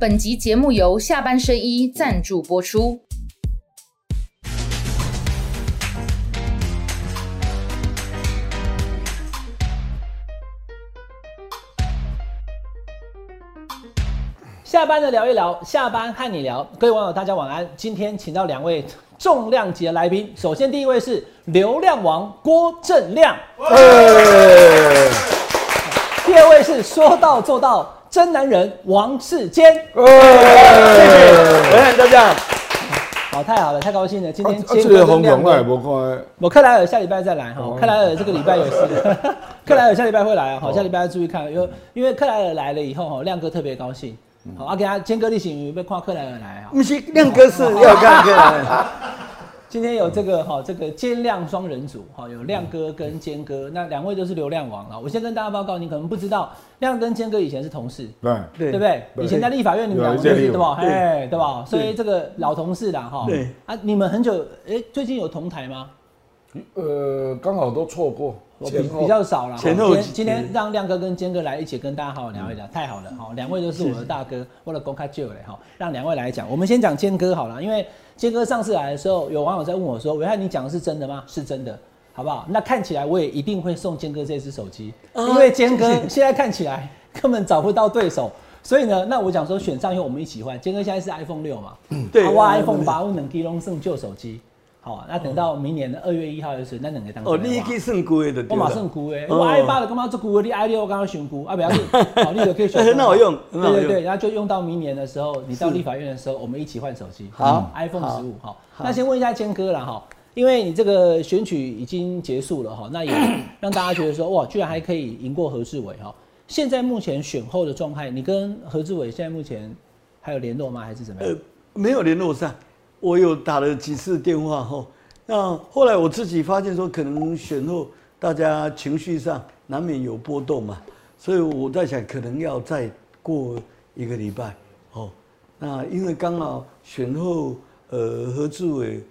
本集节目由下半身衣赞助播出。下班的聊一聊，下班和你聊。各位网友，大家晚安。今天请到两位重量级的来宾，首先第一位是流量王郭正亮，第二位是说到做到真男人王世坚。谢谢，哎，大家。好，太好了，太高兴了。今天啊这个红龙我也不。无看，我克莱尔下礼拜再来哈哦，克莱尔这个礼拜有事，克莱尔下礼拜会来啊，好，下礼拜要注意看，因为因为克莱尔来了以后哈，亮哥特别高兴，好，啊给他坚哥例行有被看克莱尔来啊，不是亮哥是 要看看，今天有这个哈这个兼亮双人组哈，有亮哥跟坚哥，那两位都是流量王啊，我先跟大家报告，你可能不知道，亮跟坚哥以前是同事，对，对不对？以前在立法院你们两个对吧？委哎，对吧？所以这个老同事啦哈，对啊，你们很久哎，最近有同台吗？呃，刚好都错过，比较少了。前后今天今天让亮哥跟坚哥来一起跟大家好好聊一聊，太好了哈！两位都是我的大哥，为了公开救嘞哈，让两位来讲。我们先讲坚哥好了，因为坚哥上次来的时候，有网友在问我说：“维汉，你讲的是真的吗？”是真的，好不好？那看起来我也一定会送坚哥这只手机，因为坚哥现在看起来根本找不到对手。所以呢，那我讲说选上以后我们一起换。坚哥现在是 iPhone 六嘛，对啊我 iPhone 八，我能给龙送旧手机。好啊，那等到明年的二月一号的时候，那两个当哦，你去算贵的，我马上估诶，哦我 i 八的干嘛做估的？你 i 六我刚刚选估啊，不要紧，好，你就可以选，很好用很好用对对对，然后就用到明年的时候，你到立法院的时候，我们一起换手机，好，iPhone 十五，好，那先问一下坚哥了哈，因为你这个选举已经结束了哈，那也 让大家觉得说哇，居然还可以赢过何志伟哈。现在目前选后的状态，你跟何志伟现在目前还有联络吗？还是怎么样？呃？，没有联络上，我有打了几次电话后，那后来我自己发现说，可能选后大家情绪上难免有波动嘛，所以我在想，可能要再过一个礼拜哦。那因为刚好选后，呃，何志伟，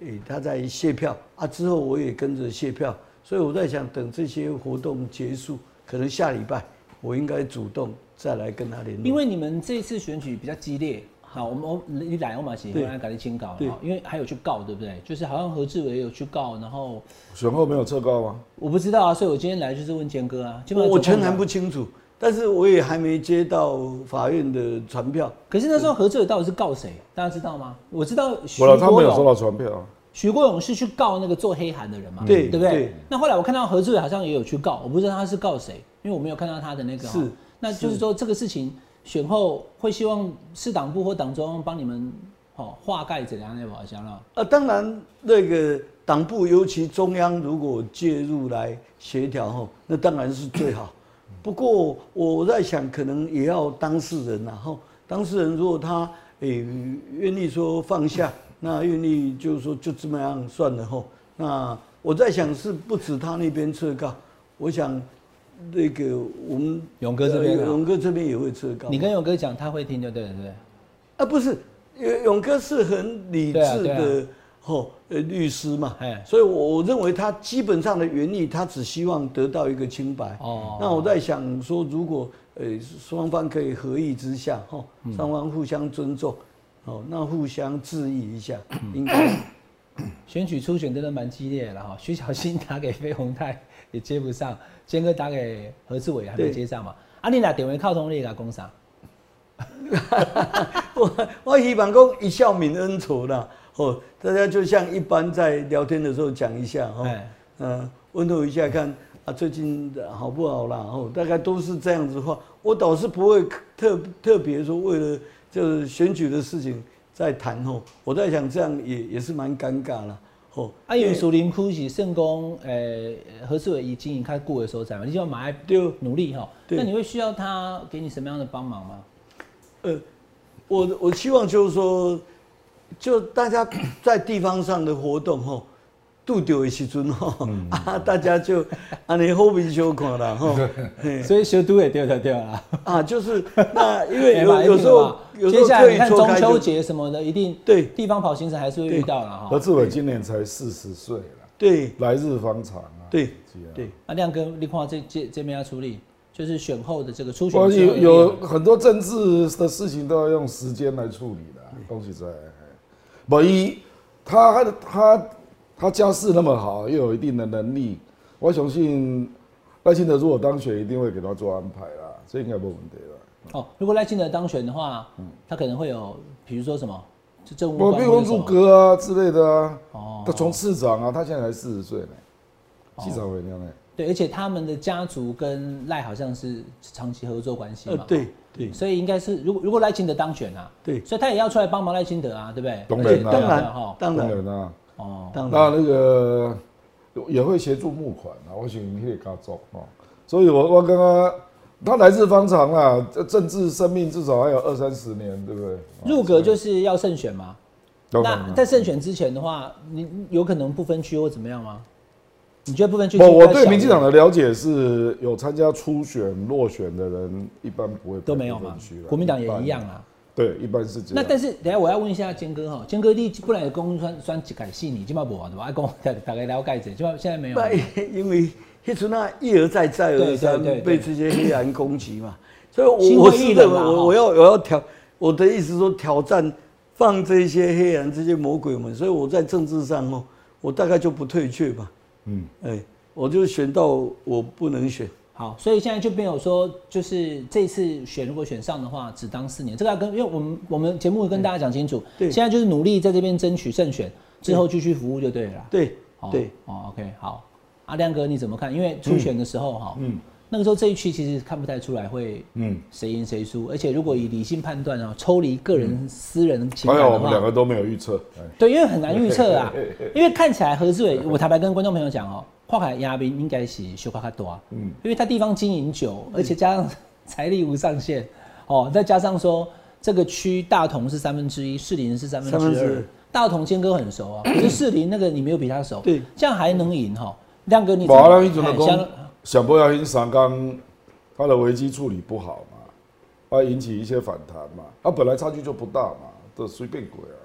诶、他在卸票啊，之后我也跟着卸票，所以我在想，等这些活动结束，可能下礼拜我应该主动再来跟他联络。因为你们这次选举比较激烈，好，我们我你来我马喜对欢赶紧清告，对好因为还有去告，对不对？就是好像何志伟有去告，然后选后没有撤告吗？我不知道啊，所以我今天来就是问坚哥啊，基本上我全然不清楚，但是我也还没接到法院的传票。可是那时候何志伟到底是告谁？大家知道吗？我知道徐国没有收到勇，传票啊。徐国勇是去告那个做黑函的人嘛，对对不对对？那后来我看到何志伟好像也有去告，我不知道他是告谁，因为我没有看到他的那个。是哦那就是说这个事情选后会希望市党部或党中央帮你们哦化盖怎样那好像了。啊，当然那个党部，尤其中央如果介入来协调后，那当然是最好。不过我在想，可能也要当事人然后当事人如果他诶愿意说放下，那愿意就是说就这么样算了后，那我在想是不止他那边撤告，我想那个我们勇哥这边啊呃勇哥这边也会撤告。你跟勇哥讲，他会听就对了，对不对？啊，不是，勇勇哥是很理智的啊吼、呃律师嘛哎，所以我我认为他基本上的原意，他只希望得到一个清白。哦那我在想说，如果呃双方可以合意之下，吼、嗯双方互相尊重，哦，那互相质疑一下，应该 选举初选真的蛮激烈的了哈。徐小新打给费鸿泰也接不上，坚哥打给何志伟还没接上嘛。啊，你俩电话靠通力啦，攻啥？我我希望讲一笑泯恩仇啦，哦，大家就像一般在聊天的时候讲一下，哈、哎嗯，问候一下看啊，最近好不好啦？哦，大概都是这样子的话，我倒是不会特特别说为了就是选举的事情在谈哦。我在想这样也也是蛮尴尬啦。哦。啊，因为树林区是圣公，呃，何志伟已经营开顾的所在嘛，你就要马上对努力哈。那你会需要他给你什么样的帮忙吗？呃，我我希望就是说，就大家在地方上的活动吼，拄到的时阵吼，嗯。啊，大家就 安尼好面相看啦吼。所以修都也掉掉掉啦。啊，就是那因为有有时候一定的时候接下来你看中秋节什么的，一定对。地方跑行程还是会遇到了哈。何志伟今年才四十岁了，对。来日方长啊。对。对，啊，亮哥，你看这这这边要处理，就是选后的这个初选有有。很多政治的事情都要用时间来处理的，恭喜在。不一，他他他家世那么好，又有一定的能力，我相信赖清德如果当选，一定会给他做安排啦，这应该没问题啦。哦，如果赖清德当选的话，他可能会有，比如说什么，就政务我官比如入或者什么。阁啊之类的啊，哦。他从市长啊，他现在才四十岁呢，市长为娘呢。对，而且他们的家族跟赖好像是长期合作关系嘛，，呃对对。所以应该是如果如果赖清德当选啊，对，所以他也要出来帮忙赖清德啊，对不对？当然哈，当然啊，哦，当然，那那个也会协助募款啊，我想可以他做哦。所以我我刚刚他来日方长啊，这政治生命至少还有二三十年，对不对？入阁就是要胜选嘛。当然啊那在胜选之前的话，你有可能不分区或怎么样吗？你觉得不分区？我我对民进党的了解是有参加初选、落选的人，一般不会都没有嘛嘛。国民党也一样。啊。对，一般是这样。那但是等下我要问一下坚哥哈，坚哥你不然公算算改戏你基本上不玩的吧？爱跟我大大概了解者，基本现在没有。不因为迄阵啊一而再再而三对对对对被这些黑暗攻击嘛，所以我我是认为会议人嘛哈我我要我要挑我的意思说挑战放这些黑暗这些魔鬼们，所以我在政治上哦，我大概就不退却吧，嗯，哎，我就选到我不能选，好，所以现在就没有说，就是这次选如果选上的话，只当四年。这个要跟，因为我们我们节目跟大家讲清楚，对现在就是努力在这边争取胜选，之后继续服务就对了啦。对哦对，哦，OK，好。阿亮哥你怎么看？因为初选的时候哈，嗯那个时候这一区其实看不太出来会嗯，谁赢谁输，而且如果以理性判断啊，抽离个人私人情还感的话，我们两个都没有预测。哎对，因为很难预测啊。因为看起来何志伟，我坦白跟观众朋友讲哦，跨海亚兵应该是修卡卡多啊，嗯因为他地方经营久，而且加上财力无上限，哦，再加上说这个区大同是三分之一，士林是三分之二，大同坚哥很熟啊，可是士林那个你没有比他熟，对，这样还能赢哈？亮哥你无怎么想不要因三刚他的危机处理不好嘛，啊引起一些反弹嘛，他本来差距就不大嘛，都随便鬼啊。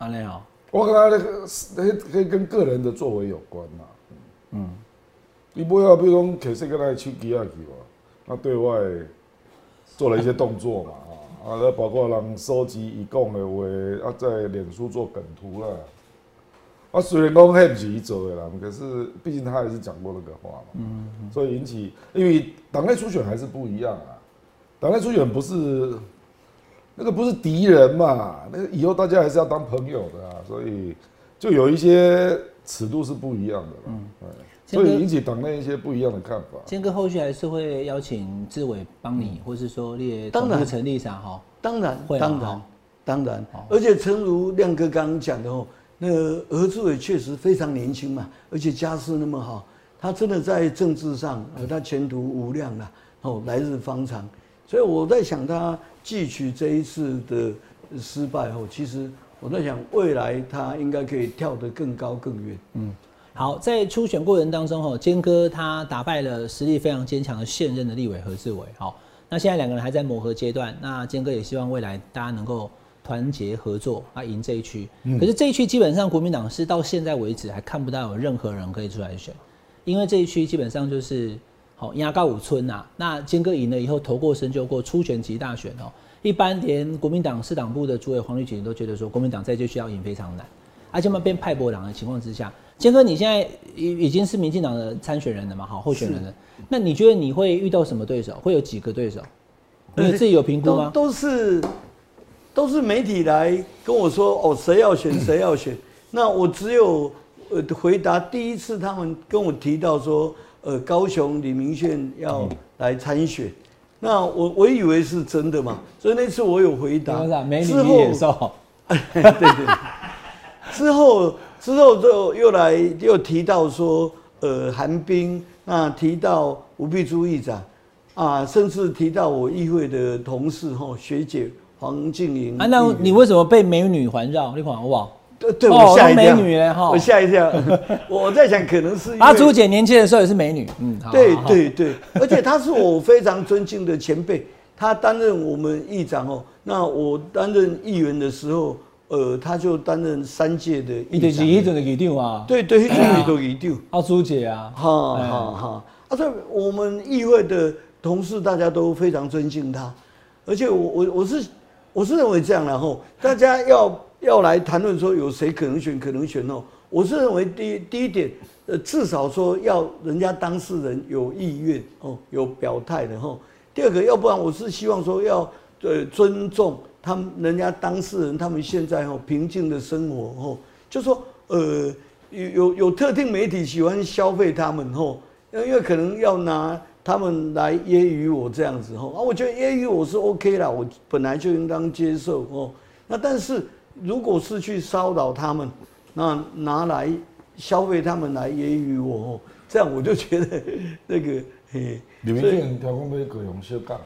阿亮好，我跟他那个那可以跟个人的作为有关嘛。嗯，你不要比如讲摕说个来手机啊去嘛，那对外做了一些动作嘛，啊，啊，那包括人收集伊讲的话，啊，在脸书做梗图啦。啊，虽然讲迄不是伊做的啦，可是毕竟他还是讲过那个话嘛，嗯，所以引起，因为党内初选还是不一样啊，党内初选不是那个不是敌人嘛，那个以后大家还是要当朋友的啊，所以就有一些尺度是不一样的啦，嗯，所以引起党内一些不一样的看法。坚哥后续还是会邀请志伟帮你，或是说列当然。成立啥哈？当然会啊当然当然，而且诚如亮哥刚刚讲的哦，那个何志伟确实非常年轻嘛，而且家世那么好，他真的在政治上，呃，他前途无量啊，哦，来日方长。所以我在想，他汲取这一次的失败后，其实我在想，未来他应该可以跳得更高更远。嗯好，在初选过程当中，哈，坚哥他打败了实力非常坚强的现任的立委何志伟，好，那现在两个人还在磨合阶段，那坚哥也希望未来大家能够团结合作啊，赢这一区。可是这一区基本上国民党是到现在为止还看不到有任何人可以出来选，因为这一区基本上就是好压高五村呐、那坚哥赢了以后，投过身就过，初选及大选哦，一般连国民党市党部的主委黄绿锦都觉得说，国民党在这区要赢非常难。而且嘛变派博党的情况之下，坚哥你现在已已经是民进党的参选人了嘛，好候选人了。那你觉得你会遇到什么对手？会有几个对手？你自己有评估都吗？都是都是媒体来跟我说哦，谁要选谁要选。那我只有呃回答第一次他们跟我提到说，呃，高雄李明炫要来参选。那我我以为是真的嘛，所以那次我有回答。美女之后野兽？对对。之后之后就又来又提到说，呃，韩冰，那提到吴碧珠议长，啊，甚至提到我议会的同事哈学姐黄静莹啊，那你为什么被美女环绕？你看好不好？对我吓一跳，都美女嘞哈我吓一跳，我在想可能是阿朱姐年轻的时候也是美女，嗯，好对好好对对，而且她是我非常尊敬的前辈，她担任我们议长哦，那我担任议员的时候，呃，她就担任三届的你就是议长，一阵的议长啊，对对，一直都一丢。阿朱姐啊，哈哎哈哈！啊，所以我们议会的同事大家都非常尊敬她，而且我我我是我是认为这样然后大家要要来谈论说有谁可能选可能选哦，我是认为第一第一点，呃，至少说要人家当事人有意愿哦，有表态的吼。第二个，要不然我是希望说要呃尊重他们人家当事人他们现在哦平静的生活哦，就说呃有有有特定媒体喜欢消费他们吼，因为可能要拿他们来揶揄我这样子吼啊，我觉得揶揄我是 OK 啦，我本来就应当接受哦。那但是如果是去骚扰他们，那拿来消费他们来揶揄我哦，这样我就觉得那个嘿。里面人调控被各用小杠。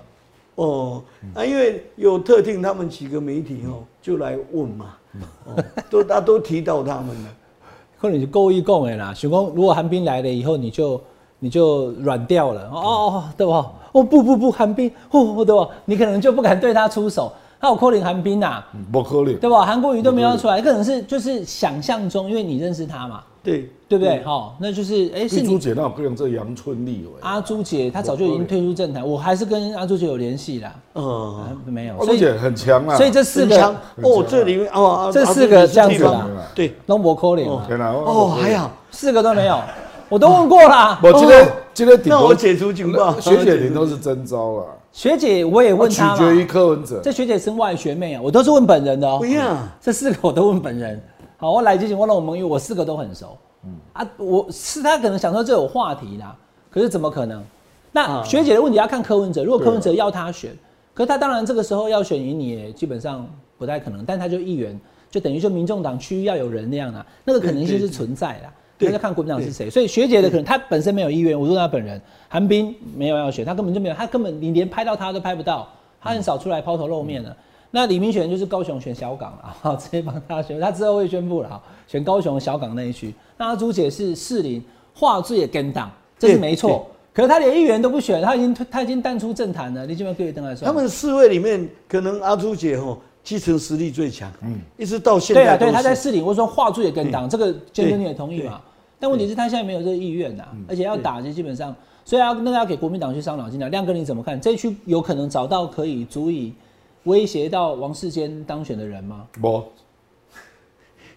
哦，啊，因为有特定他们几个媒体哦，就来问嘛，哦，都大家都提到他们了。可能是故意讲的啦，想讲如果韩冰来了以后，你就你就软掉了，哦哦，对吧？哦不不不，韩冰，哦对吧？你可能就不敢对他出手。他有扣零韩冰呐，不扣零，对吧？韩国瑜都没有出来，可能是就是想象中，因为你认识他嘛。对对不对？好，那就是哎，是朱姐那不用这杨春丽阿朱姐她早就已经退出政坛，我还是跟阿朱姐有联系啦。嗯，没有。阿朱姐很强啊。所以这四个哦，这里面哦，这四个这样子啦。对，都没扣零。哦，还好，四个都没有，我都问过啦。我今天今天那我解除警报。学姐您都是真招了。学姐我也问她取决于柯文哲。这学姐生外学妹啊，我都是问本人的哦。不要，这四个我都问本人。好，我来之前问了我蒙玉，我四个都很熟。嗯啊，我是他可能想说这有话题啦，可是怎么可能？那学姐的问题要看柯文哲，如果柯文哲要他选，可是他当然这个时候要选赢你，也基本上不太可能。但他就议员，就等于说民众党区要有人那样啊，那个可能性是存在的。那就看国民党是谁。所以学姐的可能他本身没有意愿，我说他本人，韩冰没有要选，他根本就没有，他根本你连拍到他都拍不到，他很少出来抛头露面的。那李明选就是高雄选小港了，好，直接帮他选，他之后会宣布了，哈，选高雄小港那一区。那朱姐是士林画质也跟党，这是没错。可是他连议员都不选，他已经他已经淡出政坛了。你这边可以登来说，他们四位里面，可能阿朱姐吼基层实力最强，嗯，一直到现在。对啊，对，他在市里，我说化罪也跟党，这个建哥你也同意嘛？但问题是，他现在没有这个意愿呐，而且要打，就基本上，所以要那个要给国民党去伤脑筋的。亮哥你怎么看？这一区有可能找到可以足以。威胁到王世坚当选的人吗？不，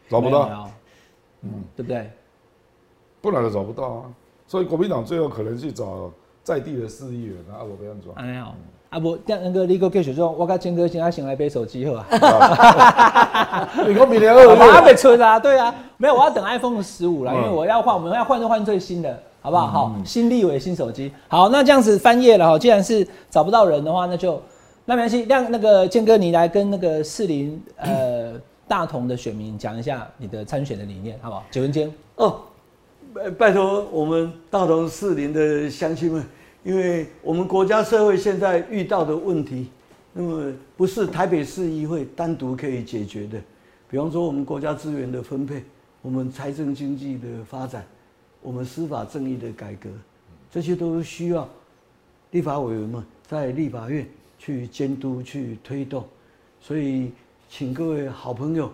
找不到，嗯，对不对？不然都找不到啊。所以国民党最后可能去找在地的市议员啊，我不要抓。哎好，啊不，那个李哥继续说，我跟坚哥现在先来杯手机喝。你说明年二月还没出啊？对啊，没有，我要等 iPhone 十五了，因为我要换，我们要换就换最新的，好不好？好，新立伟新手机。好，那这样子翻页了哈。既然是找不到人的话，那就。那没关系，让那个建哥你来跟那个四零呃大同的选民讲一下你的参选的理念，好不好？九文坚哦，拜拜托我们大同四零的乡亲们，因为我们国家社会现在遇到的问题，那么不是台北市议会单独可以解决的。比方说我们国家资源的分配，我们财政经济的发展，我们司法正义的改革，这些都需要立法委员们在立法院。去监督、去推动，所以请各位好朋友，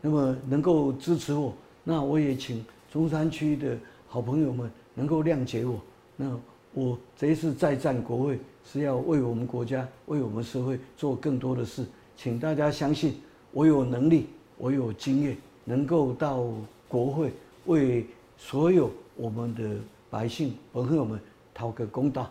那么能够支持我，那我也请中山区的好朋友们能够谅解我。那我这一次再战国会，是要为我们国家、为我们社会做更多的事，请大家相信我有能力，我有经验，能够到国会为所有我们的百姓朋友们讨个公道。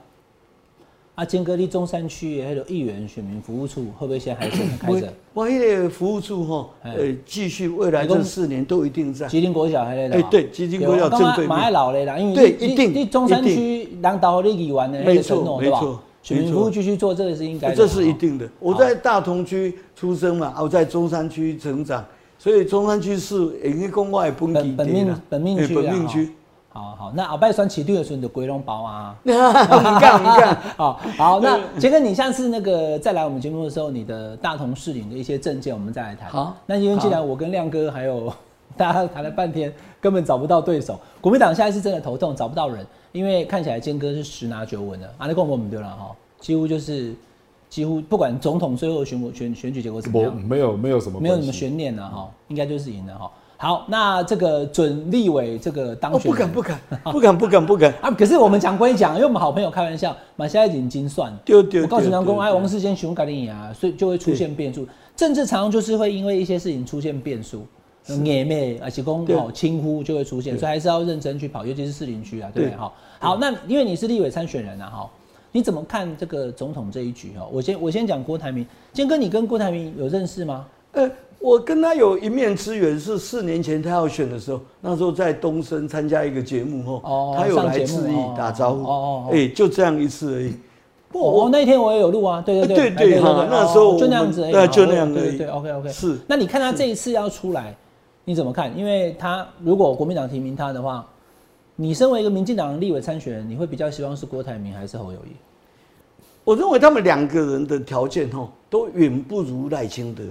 啊，金哥，你中山区的那个议员选民服务处会不会现在还是开着？我那个服务处吼，呃，继续未来这四年都一定在。吉林国小还在哎，对，吉林国小正对面。蛮老嘞啦，因为对，一定。你中山区让到你议员的那个承诺，对吧？选民服务继续做，这个是应该。这是一定的。我在大同区出生嘛，我在中山区成长，所以中山区是应该公外本本本命本命区本命区。好好，那后摆选起队的时候你就归拢包啊！你干你干，好好。那杰哥，你下次那个再来我们节目的时候，你的大同市领的一些证件，我们再来谈。好，那因为既然我跟亮哥还有 大家谈了半天，根本找不到对手，国民党现在是真的头痛，找不到人，因为看起来坚哥是十拿九稳的，阿力共我们对了哈，几乎就是几乎不管总统最后选选选举结果怎么样，没有没有什么没有什么悬念了哈，应该就是赢了哈。好，那这个准立委这个当哦，选人，不敢不敢不敢不敢不敢，啊！可是我们讲归讲，因为我们好朋友开玩笑，马现在已经精算了。对对我告诉杨公，对哎，王世坚熊改定啊，所以就会出现变数。政治常常就是会因为一些事情出现变数，眼妹而且公对哦轻忽就会出现，所以还是要认真去跑，尤其是士林区啊，对不对？哈，好，那因为你是立委参选人啊，哈，你怎么看这个总统这一局？哈，我先我先讲郭台铭，坚哥，你跟郭台铭有认识吗？呃，我跟他有一面之缘，是四年前他要选的时候，那时候在东升参加一个节目他有来致意哦打招呼，哦哦哦。哎，就这样一次而已。不过哦，那一天我也有录啊，对对对对，对哈那时候哦就那样子而已，对就那样而已。对对，OK OK，是。那你看他这一次要出来，你怎么看？因为他如果国民党提名他的话，你身为一个民进党的立委参选人，你会比较希望是郭台铭还是侯友谊？我认为他们两个人的条件哈都远不如赖清德，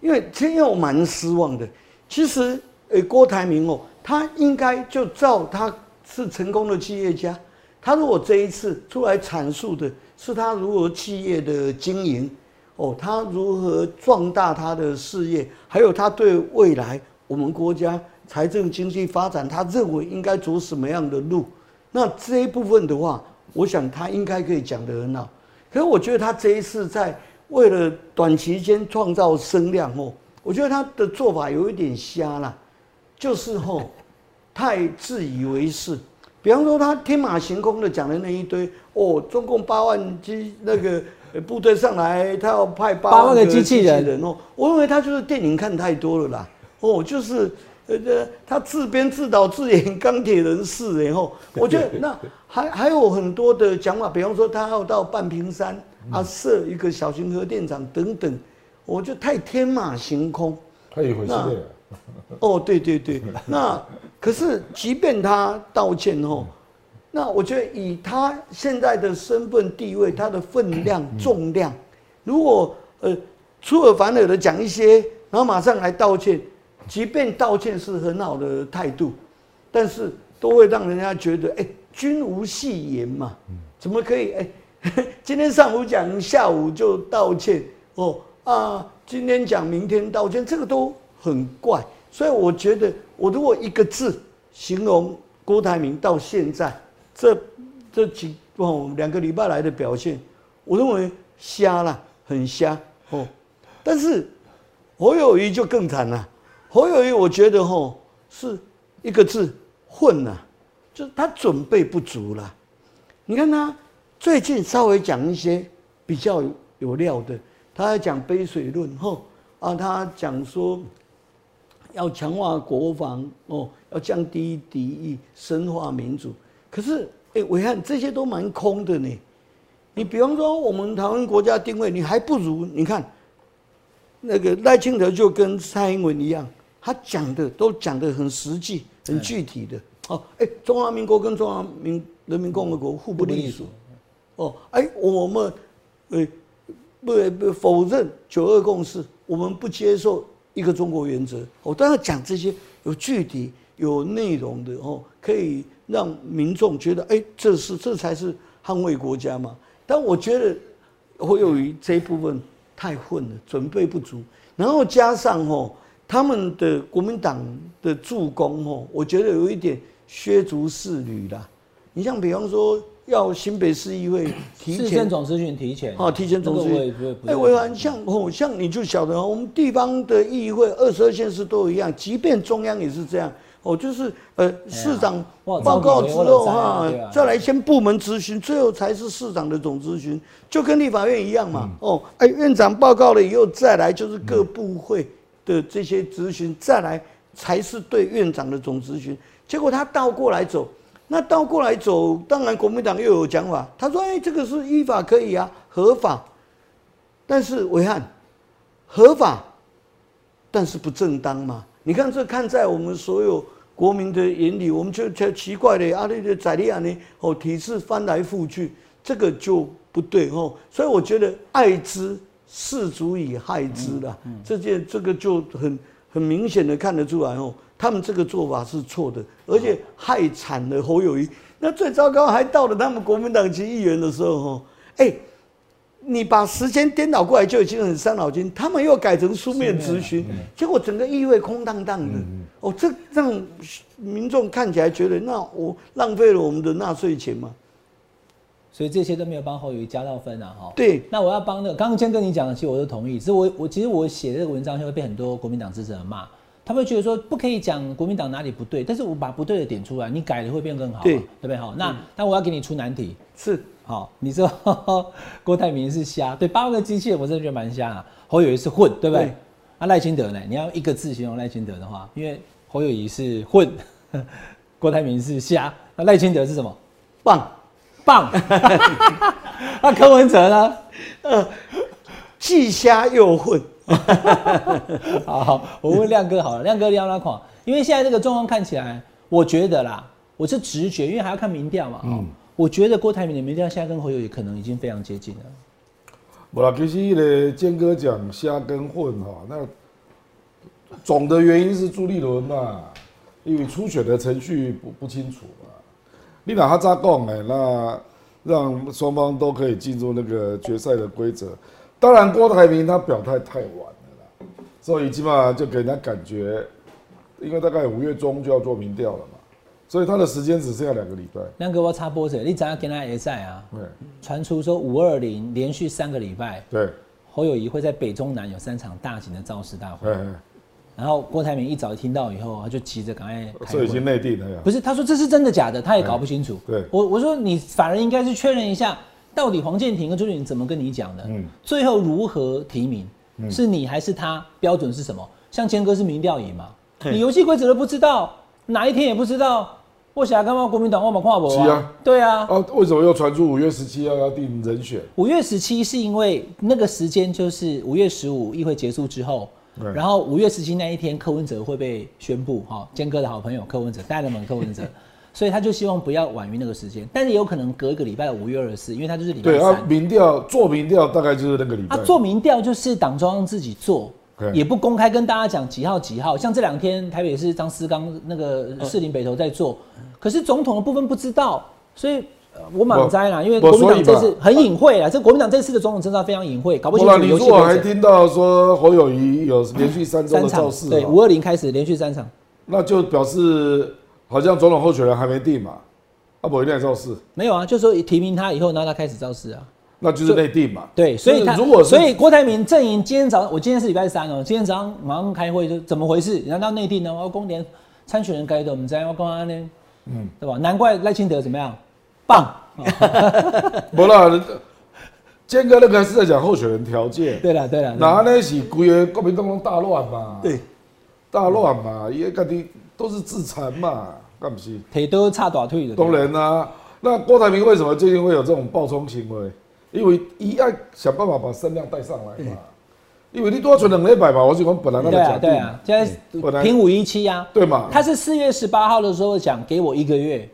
因为真要蛮失望的。其实，呃，郭台铭哦，他应该就照他是成功的企业家，他如果这一次出来阐述的是他如何企业的经营，哦，他如何壮大他的事业，还有他对未来我们国家财政经济发展，他认为应该走什么样的路，那这一部分的话，我想他应该可以讲得很好。可是我觉得他这一次在为了短期间创造声量哦，我觉得他的做法有一点瞎啦，就是吼、太自以为是。比方说他天马行空的讲的那一堆哦，中共八万机那个呃部队上来，他要派八八万个机器人。人哦，我认为他就是电影看太多了啦，哦，就是呃呃，他自编自导自演钢铁人四，然后我觉得那还还有很多的讲法，比方说他要到半屏山啊设一个小型核电厂等等，我觉得太天马行空。还有一回事了，哦，对对对，那可是即便他道歉哦，那我觉得以他现在的身份地位，他的分量重量，如果呃出尔反尔的讲一些，然后马上来道歉，即便道歉是很好的态度，但是都会让人家觉得，哎，君无戏言嘛，怎么可以？哎，今天上午讲，下午就道歉哦啊，今天讲，明天道歉，这个都很怪。所以我觉得，我如果一个字形容郭台铭到现在这这几哦两个礼拜来的表现，我认为瞎了，很瞎哦。但是侯友谊就更惨了，侯友谊我觉得吼是一个字混了，就是他准备不足了。你看他最近稍微讲一些比较有料的，他在讲杯水论吼啊，他讲说要强化国防哦，要降低敌意，深化民主。可是哎，伟汉这些都蛮空的呢。你比方说我们台湾国家定位，你还不如你看那个赖清德就跟蔡英文一样，他讲的都讲的很实际、很具体的。哦，哎，中华民国跟中华民人民共和国互不隶属。哦，哎，我们呃不不否认九二共识，我们不接受一个中国原则。我当然讲这些有具体、有内容的哦，可以让民众觉得，哎，这是这才是捍卫国家嘛。但我觉得侯友谊这一部分太混了，准备不足，然后加上哦，他们的国民党的助攻哦，我觉得有一点削足适履啦。你像比方说，要新北市议会提市前政总咨询提前哦，提前总咨询哎，会维安像哦，像你就晓得哦，我们地方的议会二十二县市都一样，即便中央也是这样。哦，就是呃，市长报告之后哈再来先部门咨询，最后才是市长的总咨询，就跟立法院一样嘛。哦，哎，院长报告了以后，再来就是各部会的这些咨询，再来才是对院长的总咨询。结果他倒过来走，那倒过来走，当然国民党又有讲法，他说：“哎，这个是依法可以啊，合法。”但是维汉合法，但是不正当嘛？你看这看在我们所有国民的眼里，我们就觉得奇怪的，啊，那个宰利亚呢？哦，体制翻来覆去，这个就不对哦。所以我觉得爱之是足以害之啦。这件这个就很很明显的看得出来哦，他们这个做法是错的，而且害惨了侯友谊。那最糟糕还到了他们国民党籍议员的时候哦，哎。你把时间颠倒过来就已经很伤脑筋，他们又改成书面咨询，结果整个议会空荡荡的。哦，这让民众看起来觉得，那我浪费了我们的纳税钱吗？所以这些都没有帮侯友谊加到分啊，哈。对，那我要帮那个，刚刚先跟你讲的，其实我都同意。只是我我其实我写这个文章就会被很多国民党支持者骂，他们会觉得说不可以讲国民党哪里不对，但是我把不对的点出来，你改了会变更好嘛，对对不对？好，那那我要给你出难题，是好，你说 郭台铭是瞎，对，八万个机器人我真的觉得蛮瞎啊。侯友谊是混，对不对对？那赖清德呢？你要一个字形容赖清德的话，因为侯友谊是混，郭台铭是瞎，那赖清德是什么？棒，棒。那柯文哲呢？既瞎又混。好好，我问亮哥好了，亮哥聊拉垮，因为现在这个状况看起来，我觉得啦，我是直觉，因为还要看民调嘛。嗯，我觉得郭台铭的民调现在跟侯友宜可能已经非常接近了。不啦，其实那个坚哥讲瞎跟混哈，那总的原因是朱立伦嘛，因为初选的程序不不清楚嘛。你哪他咋讲哎，那让双方都可以进入那个决赛的规则。当然，郭台铭他表态太晚了啦，所以基本上就给人家感觉，因为大概五月中就要做民调了嘛，所以他的时间只剩下两个礼拜。亮哥，我插播者，你怎样跟他也在啊？对传出说五二零连续三个礼拜，对，侯友谊会在北中南有三场大型的造势大会。哎，然后郭台铭一早听到以后，他就急着赶快所以已经内定了呀。不是，他说这是真的假的，他也搞不清楚。对我我说你反而应该是确认一下，到底黄建庭跟朱立伦怎么跟你讲的？嗯最后如何提名？是你还是他？标准是什么？像谦哥是民调赢嘛？你游戏规则都不知道，哪一天也不知道，我想干嘛？国民党我们跨博是啊，对啊。啊，为什么又传出五月十七要要定人选？五月十七是因为那个时间就是五月十五议会结束之后，对然后五月十七那一天柯文哲会被宣布，哈，坚哥的好朋友柯文哲，带了门柯文哲，所以他就希望不要晚于那个时间，但是也有可能隔一个礼拜五月二十四，因为他就是礼拜对啊，。民调做民调大概就是那个礼拜。啊，做民调就是党中央自己做，也不公开跟大家讲几号几号。像这两天台北市张思刚那个士林北投在做，可是总统的部分不知道，所以呃我满栽啦，因为不国民党这次很隐晦啊，这国民党这次的总统征召非常隐晦，搞不清楚游你如果还。听到说侯友谊有连续三场的造势，对，哦五二零开始连续三场，那就表示好像总统候选人还没定嘛，啊不一定造势，没有啊，就说提名他以后，然后他开始造势啊。那就是内定嘛。对，所以他如果所以郭台铭阵营今天早上，我今天是礼拜三哦，今天早上马上开会，就怎么回事？难道内地呢？我要公联参选人该的，我们在要公安呢？嗯，对吧？难怪赖清德怎么样，棒。不啦，坚哥那个是在讲候选人条件，对了对了，那那是规个国民党拢大乱嘛，对，大乱嘛，也家己都是自残嘛，干不是？腿都差短腿的。当然啦、那郭台铭为什么最近会有这种暴冲行为？因为一要想办法把声量带上来嘛。因为你多存两礼拜嘛，我就讲本来那对个假定，啊对啊，现在评五一七啊，对嘛？他是四月十八号的时候讲给我一个月，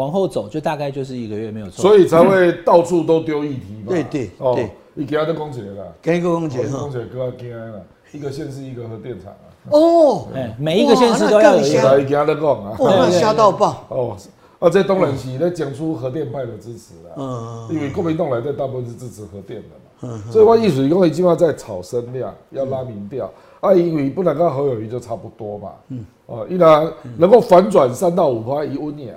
往后走就大概就是一个月没有错。所以才会到处都丢议题嘛。对对哦对，你给他都讲起来了，跟一个公哦姐哈你讲。起来更加惊了，一个县市一个核电厂啊，哦，哎，每一个县市都要有一个。来给他都讲啊。吓到爆。哦，啊，这当然是咧讲出核电派的支持啦。嗯，因为国民党来的大部分是支持核电的嘛，所以我意思因为基本上在炒声量，要拉民调，啊，因为不能跟侯友谊就差不多嘛，嗯。哦，依然能够反转三到五趴，一温也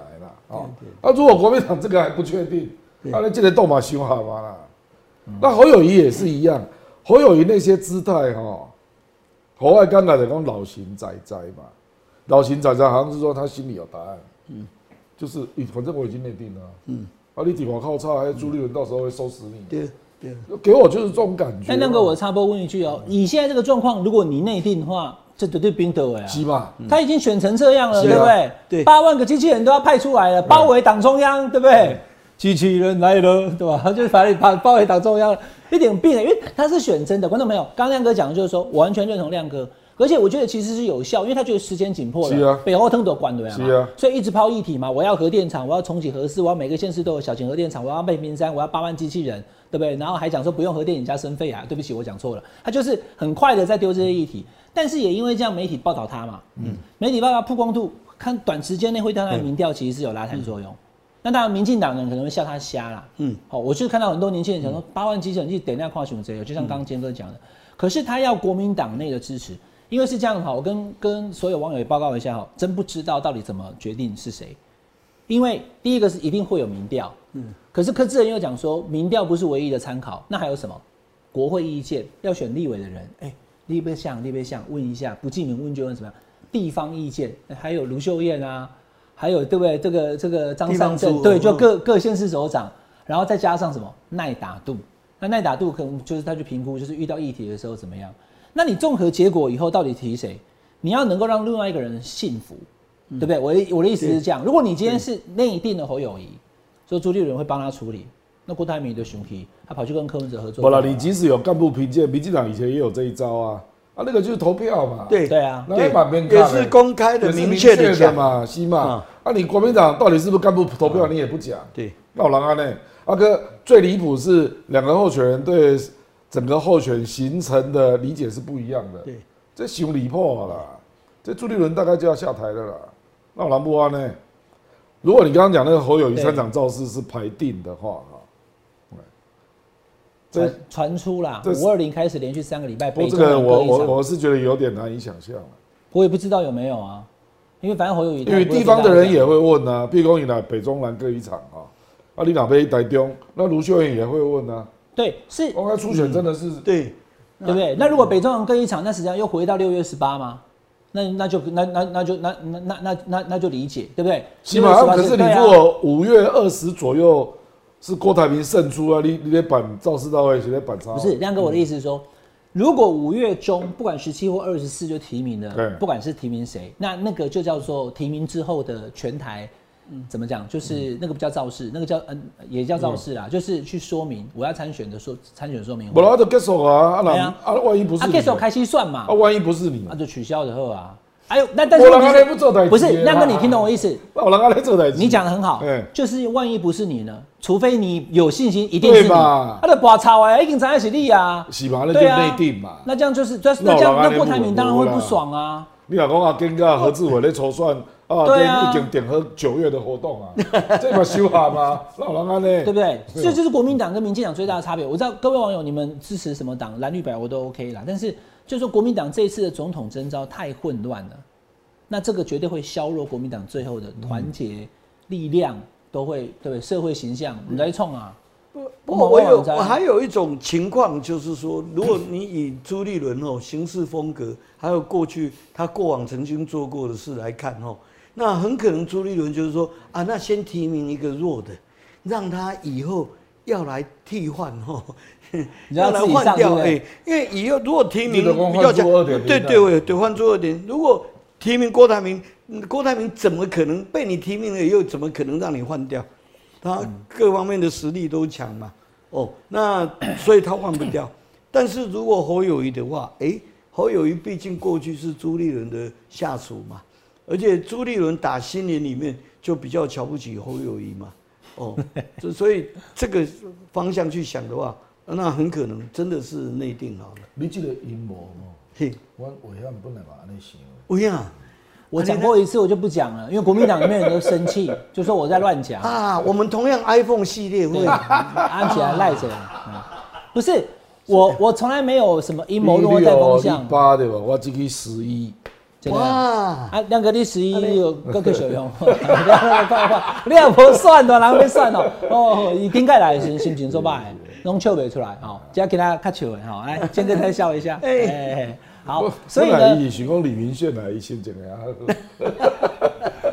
啊，如果国民党这个还不确定，啊，那这个斗马修好嘛啦，那侯友谊也是一样，侯友谊那些姿态哈，侯爱刚才的讲老型仔仔嘛，老型仔仔好像是说他心里有答案，嗯，就是反正我已经内定了，嗯，啊，你底毛靠差，还朱立伦到时候会收拾你，对对，给我就是这种感觉。哎那个我插播问一句哦，以现在这个状况，如果你内定的话，这绝对冰德哎啊。鸡嘛，他已经选成这样了，对不对？对八万个机器人都要派出来了，包围党中央，对不对？机器人来了，对吧？他 就是把你把包围党中央了，一点病，因为他是选真的。观众朋友，刚刚亮哥讲的就是说，我完全认同亮哥，而且我觉得其实是有效，因为他觉得时间紧迫了，是啊北欧腾都管了呀，是啊所以一直抛议题嘛，我要核电厂，我要重启核四，我要每个县市都有小型核电厂，我要备冰山，我要八万机器人，对不对？然后还讲说不用核电引加生费啊，对不起，我讲错了，他就是很快的在丢这些议题，但是也因为这样媒体报道他嘛，嗯，媒体报道曝光度，看短时间内会对他的民调其实是有拉抬作用。那当然，民进党人可能会笑他瞎啦。嗯，好，我就看到很多年轻人想说，八万基层去点那跨熊贼，就像刚刚坚哥讲的。可是他要国民党内的支持，因为是这样哈，我跟跟所有网友也报告一下哈，真不知道到底怎么决定是谁。因为第一个是一定会有民调，嗯，可是柯志仁又讲说，民调不是唯一的参考，那还有什么？国会意见要选立委的人，哎，立别像立别像，问一下，不记名问就问什么样？地方意见，还有卢秀燕啊。还有对不对？这个这个张三镇，对，就各各县市首长，然后再加上什么耐打度？那耐打度可能就是他去评估，就是遇到议题的时候怎么样？那你综合结果以后，到底提谁？你要能够让另外一个人信服，对不对？我的我的意思是这样：如果你今天是内定的侯友谊，说朱立伦会帮他处理，那郭台铭的熊皮，他跑去跟柯文哲合作。不了，你即使有干部评鉴，民进党以前也有这一招啊。啊，那个就是投票嘛，对对啊，那版面也是公开的、明确的嘛，是嘛？啊，你国民党到底是不是干部投票，你也不讲，对，那我让他呢？阿哥最离谱是两个候选人对整个候选形成的理解是不一样的，对，这凶离破了，这朱立伦大概就要下台了啦。那我让不安呢？如果你刚刚讲那个侯友谊三场造势是排定的话。传传出啦，五二零开始连续三个礼拜，不这个我我我是觉得有点难以想象我也不知道有没有啊，因为反正侯友谊，因为地方的人也会问啊，毕恭以来北中南各一场啊，啊你哪边台中，那卢秀燕也会问啊。对，是。公开初选真的是对，对不对？那如果北中南各一场，那实际上又回到六月十八吗？那那就那那那就那那那那那那就理解，对不对？起码可是你如果五月二十左右。是郭台铭胜出啊！你你得板造势到位，谁在板差？不是亮哥，我的意思是说，如果五月中不管十七或二十四就提名了，不管是提名谁，那那个就叫做提名之后的全台，怎么讲？就是那个不叫造势，那个叫嗯也叫造势啦，就是去说明我要参选的说参选说明。不然就结束啊！啊啊，万一不是，啊结束开心算嘛？啊，万一不是你，那就取消的后啊。哎呦，那但是不是亮哥，你听懂我意思？我让他来做台你讲的很好，就是万一不是你呢？除非你有信心，一定是你。他的拔草哎，一定在一起立啊。是嘛？那就内定嘛。那这样就是，那这样那郭台铭当然会不爽啊。你老公啊，跟个何志伟在筹算啊，对已经点和九月的活动啊，这把修好吗？老人家呢？对不对？这就是国民党跟民进党最大的差别。我知道各位网友你们支持什么党，蓝绿白我都 OK 啦，但是。就说国民党这一次的总统征召太混乱了，那这个绝对会削弱国民党最后的团结力量，都会对不对？社会形象你在冲啊！不不，我有我还有一种情况，就是说，如果你以朱立伦哦行事风格，还有过去他过往曾经做过的事来看哦，那很可能朱立伦就是说啊，那先提名一个弱的，让他以后要来替换哦。要来换掉哎，因为以后如果提名比较强，对对对，换做二点。如果提名郭台铭，郭台铭怎么可能被你提名了又怎么可能让你换掉？他各方面的实力都强嘛。哦，那所以他换不掉。但是如果侯友谊的话，哎，侯友谊毕竟过去是朱立伦的下属嘛，而且朱立伦打心眼里面就比较瞧不起侯友谊嘛。哦，所以这个方向去想的话。那很可能真的是内定好了。你这个阴谋哦，嘿，我我现在不能把那想。不呀，我讲过一次，我就不讲了，因为国民党里面人都生气，就说我在乱讲啊。我们同样 iPhone 系列会安起来 赖着。不是我，我从来没有什么阴谋论在风向。八对吧？我这个十一。哇！啊，两个你十一有各个小用，你也不算的，哪会算哦？哦，以顶盖来是心情说白。弄笑不出来，哦，只要给他看笑的，哈，来，坚哥再笑一下，哎，好，所以呢，你喜欢李明炫来先讲呀？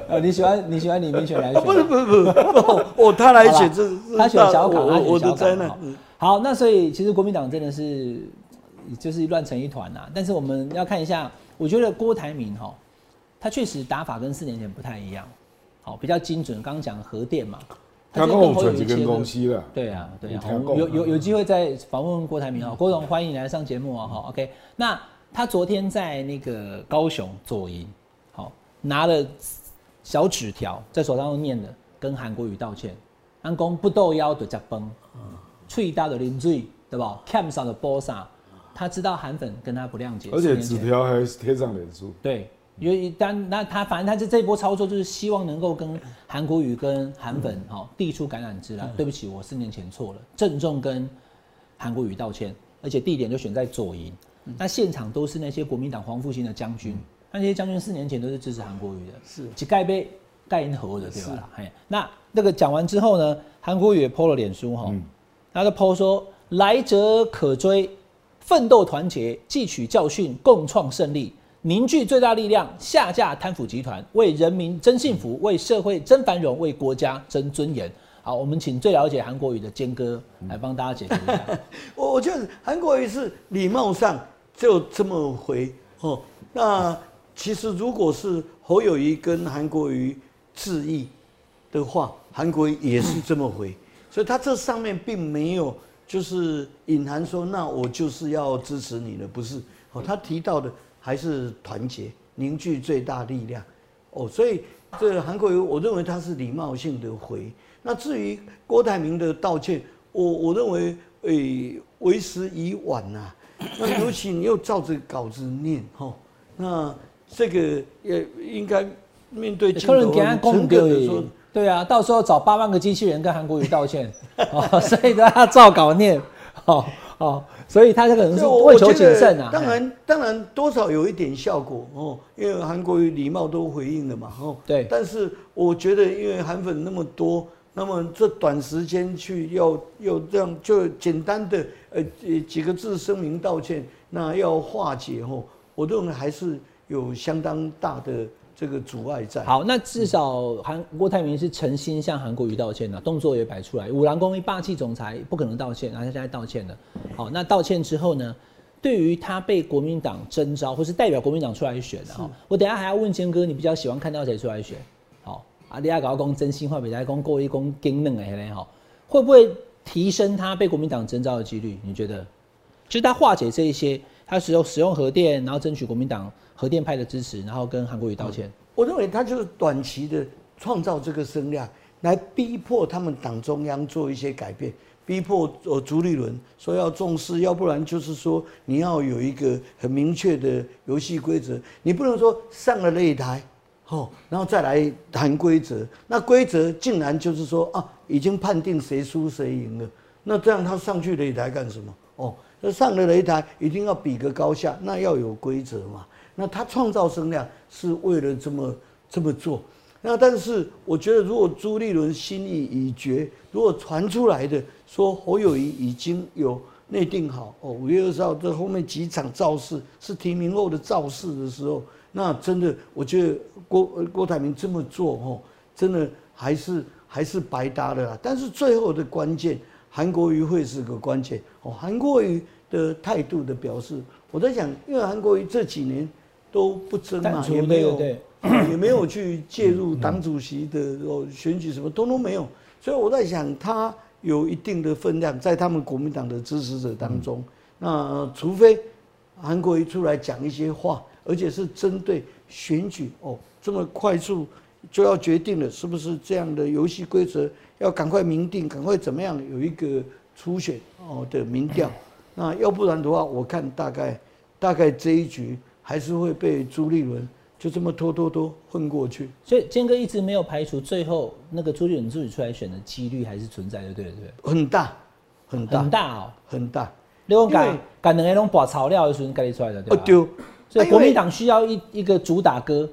呃，你喜欢你喜欢李明炫来选？不是不是不是，哦，他来选这，他选小卡，他选小卡，好，那所以其实国民党真的是就是乱成一团呐。但是我们要看一下，我觉得郭台铭哈，他确实打法跟四年前不太一样，好，比较精准。刚刚讲核电嘛。他跟我转几根公司了。对啊，对啊，有有有机会再访问郭台铭啊，郭总欢迎你来上节目啊，哈，OK。那他昨天在那个高雄左营，好拿了小纸条在手上念的，跟韩国瑜道歉，安公不斗腰的加崩，脆大的零嘴，对吧？Cam 上的波萨，他知道韩粉跟他不谅解，而且纸条还贴上脸书。对，因为当那他反正他这这一波操作就是希望能够跟韩国瑜跟韩粉哈递出橄榄枝啦。对不起，我四年前错了，郑重跟韩国瑜道歉，而且地点就选在左营，那现场都是那些国民党黄复兴的将军，那些将军四年前都是支持韩国瑜的，是。几盖杯盖银河的对吧？嘿，那那个讲完之后呢，韩国瑜也 PO 了脸书哈，他就 PO 说来者可追，奋斗团结，汲取教训，共创胜利。凝聚最大力量，下架贪腐集团，为人民争幸福，为社会争繁荣，为国家争尊严。好，我们请最了解韩国语的坚哥来帮大家解释一下。我 我觉得韩国瑜是礼貌上就这么回哦。那其实如果是侯友谊跟韩国瑜致意的话，韩国瑜也是这么回，所以他这上面并没有就是隐含说，那我就是要支持你的，不是哦。他提到的。还是团结凝聚最大力量哦，所以这个韩国瑜，我认为他是礼貌性的回。那至于郭台铭的道歉，我我认为诶为时已晚呐。那尤其你又照着稿子念哈，那这个也应该面对镜头诚恳的说，对啊，到时候找八万个机器人跟韩国瑜道歉哦，所以都要照稿念哦哦。所以他这个人是为求谨慎啊。当然，当然多少有一点效果哦，因为韩国瑜礼貌都回应了嘛，哦。对。但是我觉得，因为韩粉那么多，那么这短时间去要要这样就简单的呃几个字声明道歉，那要化解哦，我认为还是有相当大的。这个阻碍在好，那至少韩郭台铭是诚心向韩国瑜道歉的，动作也摆出来。五郎公一霸气总裁不可能道歉，然后他现在道歉了。好，那道歉之后呢？对于他被国民党征召，或是代表国民党出来选的哈，我等下还要问坚哥，你比较喜欢看到谁出来选？好，阿李亚搞公真心话，比来公过一公更嫩哎嘞好，会不会提升他被国民党征召的几率？你觉得？就是他化解这一些，他使用使用核电，然后争取国民党。核电派的支持，然后跟韩国瑜道歉。我认为他就是短期的创造这个声量，来逼迫他们党中央做一些改变，逼迫呃朱立伦说要重视，要不然就是说你要有一个很明确的游戏规则，你不能说上了擂台，哦，然后再来谈规则，那规则竟然就是说啊，已经判定谁输谁赢了，那这样他上去擂台干什么？哦，那上了擂台一定要比个高下，那要有规则嘛。那他创造声量是为了这么这么做，那但是我觉得，如果朱立伦心意已决，如果传出来的说侯友谊已经有内定好哦，五月二十号这后面几场造势是提名后的造势的时候，那真的我觉得郭郭台铭这么做哦，真的还是还是白搭的啦。但是最后的关键，韩国瑜会是个关键哦，韩国瑜的态度的表示，我在想，因为韩国瑜这几年。都不争嘛，也没有，也没有去介入党主席的哦选举，什么通通没有。所以我在想，他有一定的分量在他们国民党的支持者当中。那除非韩国瑜出来讲一些话，而且是针对选举哦，这么快速就要决定了，是不是这样的游戏规则要赶快明定，赶快怎么样有一个初选哦的民调。那要不然的话，我看大概大概这一局。还是会被朱立伦就这么拖拖拖混过去，所以坚哥一直没有排除最后那个朱立伦自己出来选的几率还是存在的，对不对？很大，很大，很大哦，很大。你讲敢敢两个种把草料的时候改出来的，对吧？丢。所以国民党需要一一个主打歌，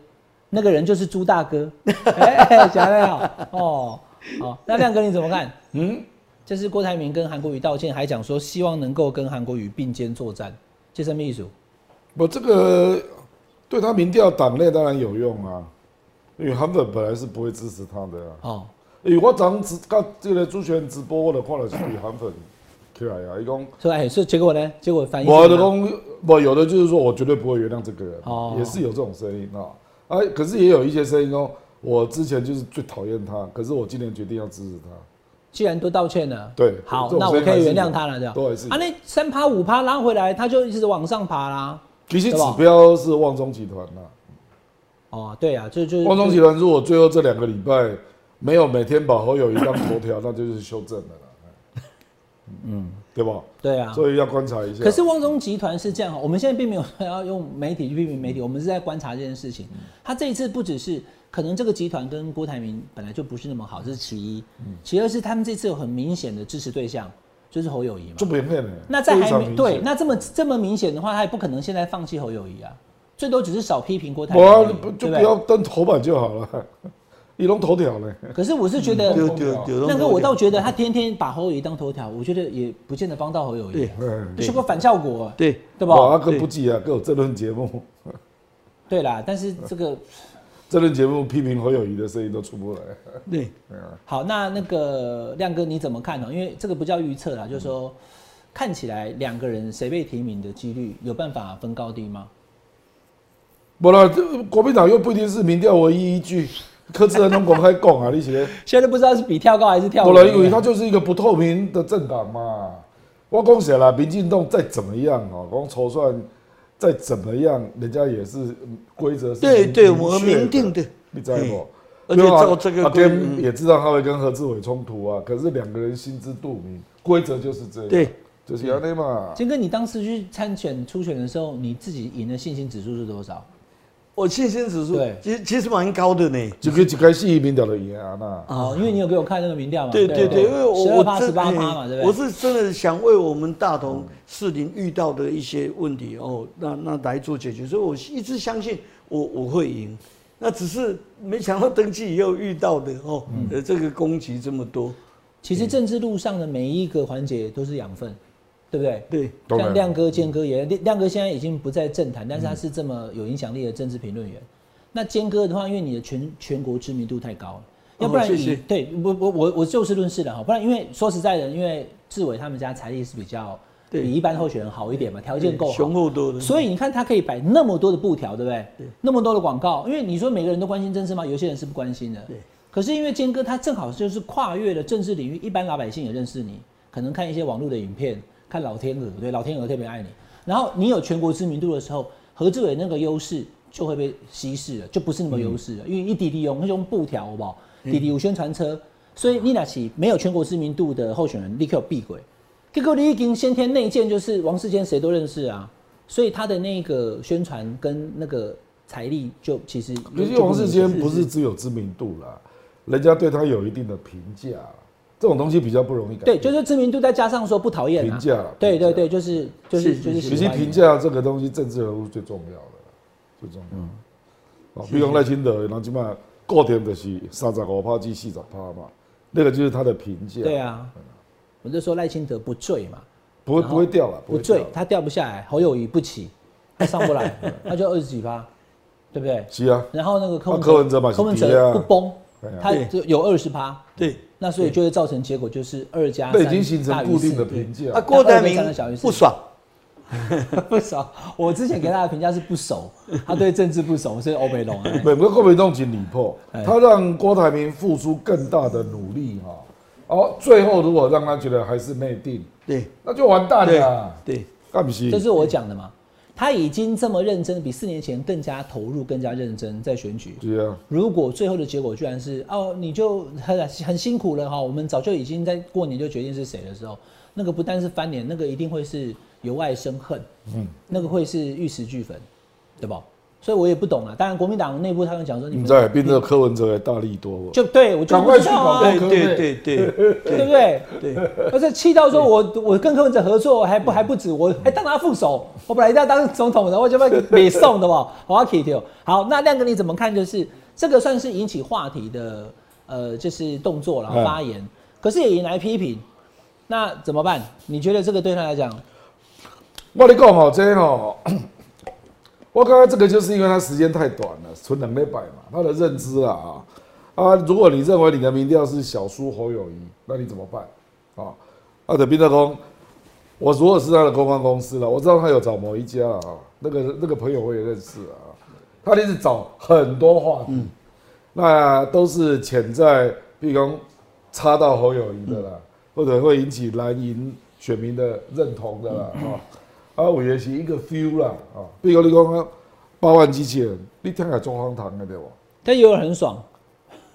那个人就是朱大哥。哎，讲得好哦。好，那亮哥你怎么看？嗯，这是郭台铭跟韩国瑜道歉，还讲说希望能够跟韩国瑜并肩作战，这什么意思。不，这个对他民调党内当然有用啊，因为韩粉本来是不会支持他的啊。哦，哎，我早上直刚这个朱权直播，我的看了是比韩粉起来啊，一共。是哎，是结果呢？结果反应。我的公不有的就是说我绝对不会原谅这个人，哦，也是有这种声音啊。哎，可是也有一些声音哦，我之前就是最讨厌他，可是我今年决定要支持他。既然都道歉了，对，好，那我可以原谅他了，这样。对，是。啊，那三趴五趴拉回来，他就一直往上爬啦。其实指标是旺中集团啦。哦，对呀，就就旺中集团，如果最后这两个礼拜没有每天把侯友谊当头条，那就是修正的了。嗯，对吧？对啊。所以要观察一下。可是汪中集团是这样，我们现在并没有要用媒体去批评媒体，我们是在观察这件事情。他这一次不只是可能这个集团跟郭台铭本来就不是那么好，这是其一。其二是他们这次有很明显的支持对象，就是侯友谊嘛。就明显了。那在还没对，那这么这么明显的话，他也不可能现在放弃侯友谊啊，最多只是少批评郭台铭。我就不要登头版就好了。一龙头条呢？可是我是觉得，那个我倒觉得他天天把侯友谊当头条，我觉得也不见得帮到侯友谊，是个反效果，对对吧？阿哥不记啊，各有争论节目。对啦，但是这个 争论节目批评侯友谊的声音都出不来。对，好，那那个亮哥你怎么看呢？因为这个不叫预测啦，就是说看起来两个人谁被提名的几率有办法分高低吗？不了，国民党又不一定是民调唯一依据。柯志恩能公开讲啊？你些现在不知道是比跳高还是跳？我来以为他就是一个不透明的政党嘛。我讲起来，民进党再怎么样啊，光筹算再怎么样，人家也是规则是对对，我明定的，你知道不？而且照这个规也知道他会跟何志伟冲突啊。可是两个人心知肚明，规则就是这样。对，就是要那嘛。金哥，你当时去参选初选的时候，你自己赢的信心指数是多少？我信心指数其实其实蛮高的呢，就可以开始民调的赢啊那啊，因为你有给我看那个民调嘛，对对对，因为我我十八趴嘛，对不对？我是真的想为我们大同市林遇到的一些问题哦，那那来做解决，所以我一直相信我我会赢，那只是没想到登记以后遇到的哦，呃这个攻击这么多。其实政治路上的每一个环节都是养分。对不对？对，像亮哥、坚哥也，亮哥现在已经不在政坛，但是他是这么有影响力的政治评论员。那坚哥的话，因为你的全全国知名度太高了，要不然你对我我我我就事论事的哈，不然因为说实在的，因为志伟他们家财力是比较比一般候选人好一点嘛，条件够雄厚多的，所以你看他可以摆那么多的布条，对不对？对，那么多的广告，因为你说每个人都关心政治吗？有些人是不关心的。对，可是因为坚哥他正好就是跨越了政治领域，一般老百姓也认识你，可能看一些网络的影片。看老天鹅，对老天鹅特别爱你。然后你有全国知名度的时候，何志伟那个优势就会被稀释了，就不是那么优势了。因为一滴滴用那种布条，好不好？滴滴有宣传车，所以你那起没有全国知名度的候选人立刻闭轨。结果你已经先天内建，就是王世坚谁都认识啊，所以他的那个宣传跟那个财力就其实。可是王世坚不是只有知名度啦，人家对他有一定的评价。这种东西比较不容易改。对，就是知名度再加上说不讨厌评价。对对对，就是就是就是。其实评价这个东西，政治人物最重要的，最重要。哦，比如赖清德，然后起码固定的是三十五趴至四十趴嘛，那个就是他的评价。对啊，我就说赖清德不坠嘛，不会不会掉了，不坠，他掉不下来，侯友谊不起，他上不来，他就二十几趴，对不对？是啊。然后那个柯文哲嘛，柯文哲不崩，他就有二十趴。对。那所以就会造成结果就是二加三已经形成固定的评价。啊，郭台铭不爽，不爽。我之前给他的评价是不熟，他对政治不熟，所以欧美龙啊。美国国民党请李破，他让郭台铭付出更大的努力哈。哦，最后如果让他觉得还是内定，对，那就完蛋了。对，干不起。这是我讲的嘛。他已经这么认真，比四年前更加投入、更加认真在选举。对啊。如果最后的结果居然是哦，你就很很辛苦了哈，我们早就已经在过年就决定是谁的时候，那个不但是翻脸，那个一定会是由爱生恨，嗯，那个会是玉石俱焚，对吧？所以我也不懂啊。当然，国民党内部他们讲说，你在变成柯文哲还大力多，就对我赶快去搞对对对对对不对？对，而且气到说我我跟柯文哲合作还不还不止，我还当他副手，我本来要当总统的，我就被给送的嘛，我要 k 掉。好，那亮哥你怎么看？就是这个算是引起话题的，呃，就是动作了发言，可是也引来批评，那怎么办？你觉得这个对他来讲？我你讲哦，这哦。我刚刚这个就是因为他时间太短了，存两礼拜嘛，他的认知啊啊啊！如果你认为你的民调是小输侯友谊，那你怎么办啊？阿德宾特公，我如果是他的公关公司了，我知道他有找某一家啊，那个那个朋友我也认识啊，他一直找很多话题，那都是潜在，比如插到侯友谊的啦，或者会引起蓝营选民的认同的啦啊。啊，我也是一个 feel 啦，啊，比如你讲八万机器人，你听起来中荒唐的对不？但有人很爽，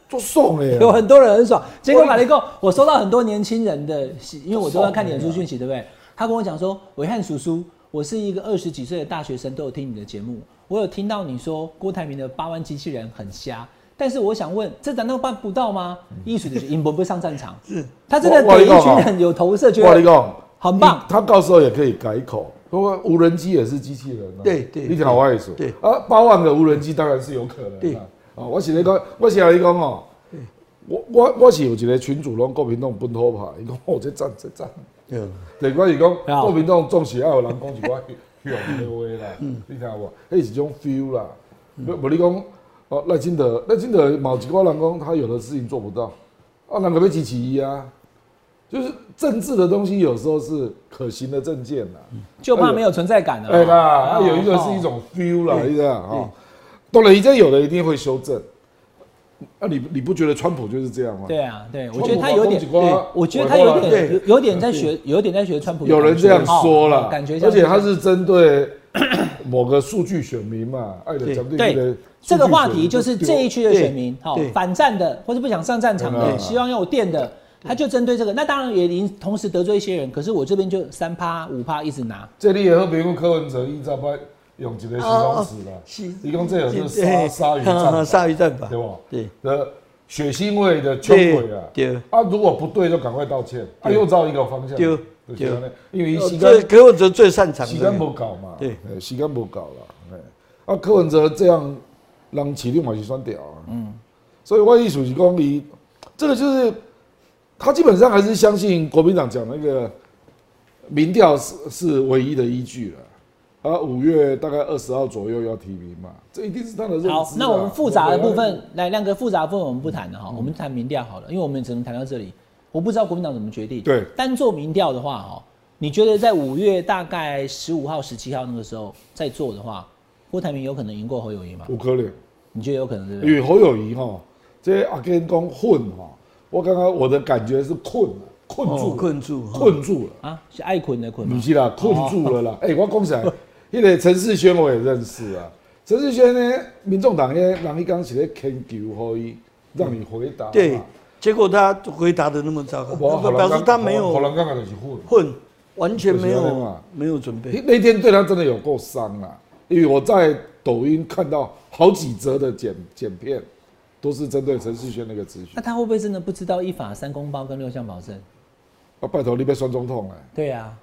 做送的有。很多人很爽。结果马雷公，我收到很多年轻人的，因为我都要看脸书讯息，对不对？他跟我讲说，伟汉叔叔，我是一个二十几岁的大学生，都有听你的节目，我有听到你说郭台铭的八万机器人很瞎。但是我想问，这难道办不到吗？艺术的英博不会上战场，是他真的给一群人有投射，觉得我跟你讲，很棒。他到时候也可以改口，无人机也是机器人啊。对对你听我意思。对啊，八万个无人机当然是有可能对的。啊，我是咧讲，我是跟你讲哦，我我我是有一个群主拢国民党本土派，伊讲哦，这赞这赞。对对，我是讲好国民党总是要有人讲一寡用的话啦，你听无？迄是一种 feel 啦。无无你讲哦，赖清德，赖清德某一寡人讲他有的事情做不到，啊，人个要支持伊啊。就是政治的东西，有时候是可行的政见呐。就怕没有存在感了。对啦，有一个是一种 feel 啦，你知道啊？当然，这有的一定会修正。啊，你你不觉得川普就是这样吗？对啊，对，我觉得他有点，我觉得他有点对有有点在学，有点在学川普有。人这样说哦了，感觉像而且他是针对某个数据选民嘛，爱的讲对的这个话题就是这一区的选民，好反战的或者不想上战场的，希望用电的，他就针对这个。那当然也已同时得罪一些人，可是我这边就三趴五趴一直拿。这里也和别个柯文哲依照摆用一个形容词啦，是伊讲这有是对鲨鲨鱼战法，鲨鱼战法对，吧？对的血腥味的穷鬼啊！对啊，如果不对就赶快道歉，啊，又照一个方向，对就是这样的因为时这间柯文哲最擅长时间，不搞嘛，对哎，时间不搞了，哎，啊，柯文哲这样让起立嘛是算屌啊，嗯，所以我意思是讲，伊这个就是他基本上还是相信国民党讲那个民调是是唯一的依据了。啊，五月大概二十号左右要提名嘛，这一定是他的认知啊。好，那我们复杂的部分，来亮哥，复杂的部分我们不谈了哈，我们谈民调好了，因为我们只能谈到这里。我不知道国民党怎么决定。对单做民调的话，哈，你觉得在五月大概十五号、十七号那个时候再做的话，郭台铭有可能赢过侯友谊吗？不可能，你觉得有可能对不对？因为侯友谊哈，这阿根讲混哈，我刚刚我的感觉是困了，困住困住，困住了。啊，是爱困的捆吗不？是啦，困住了啦。哎、我讲起来，那个陈世轩我也认识啊。陈世轩呢，民众党呢，人一刚是咧恳求可以让你回答嘛。对，结果他回答的那么糟我糕，表示他没可有能刚刚就是混。混，完全没有没有准备。那天对他真的有够伤啊，因为我在抖音看到好几则的剪剪片，都是针对陈世轩那个咨询。那。他会不会真的不知道一法三公报跟六项保证？啊，拜托你别酸中痛哎、对啊。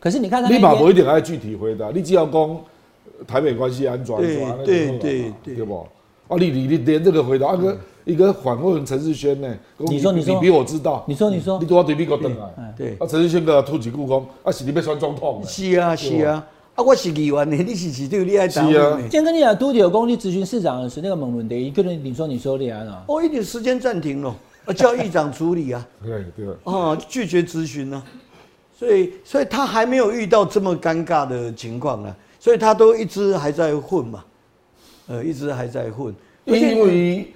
可是你看他立马不一定爱具体回答，你只要讲呃台北关系安全对安全，对对对。对不？啊，你你你连这个回答，啊个一个反问陈世轩呢，讲你说你说。你比我知道，你说你说。你多对比我等啊，对，啊，陈世轩个吐几故宫，啊是你要选总统的，是啊是啊，啊我是议员的，你是市长，你爱答是啊。我呢。今天跟你讲，都有功力咨询市长的时候，那个猛问题，可能你说你说的啊，哦，一点时间暂停了，啊 叫议长处理啊，对 对。啊拒绝咨询呢，所以所以他还没有遇到这么尴尬的情况啊，所以他都一直还在混嘛，呃，一直还在混，因为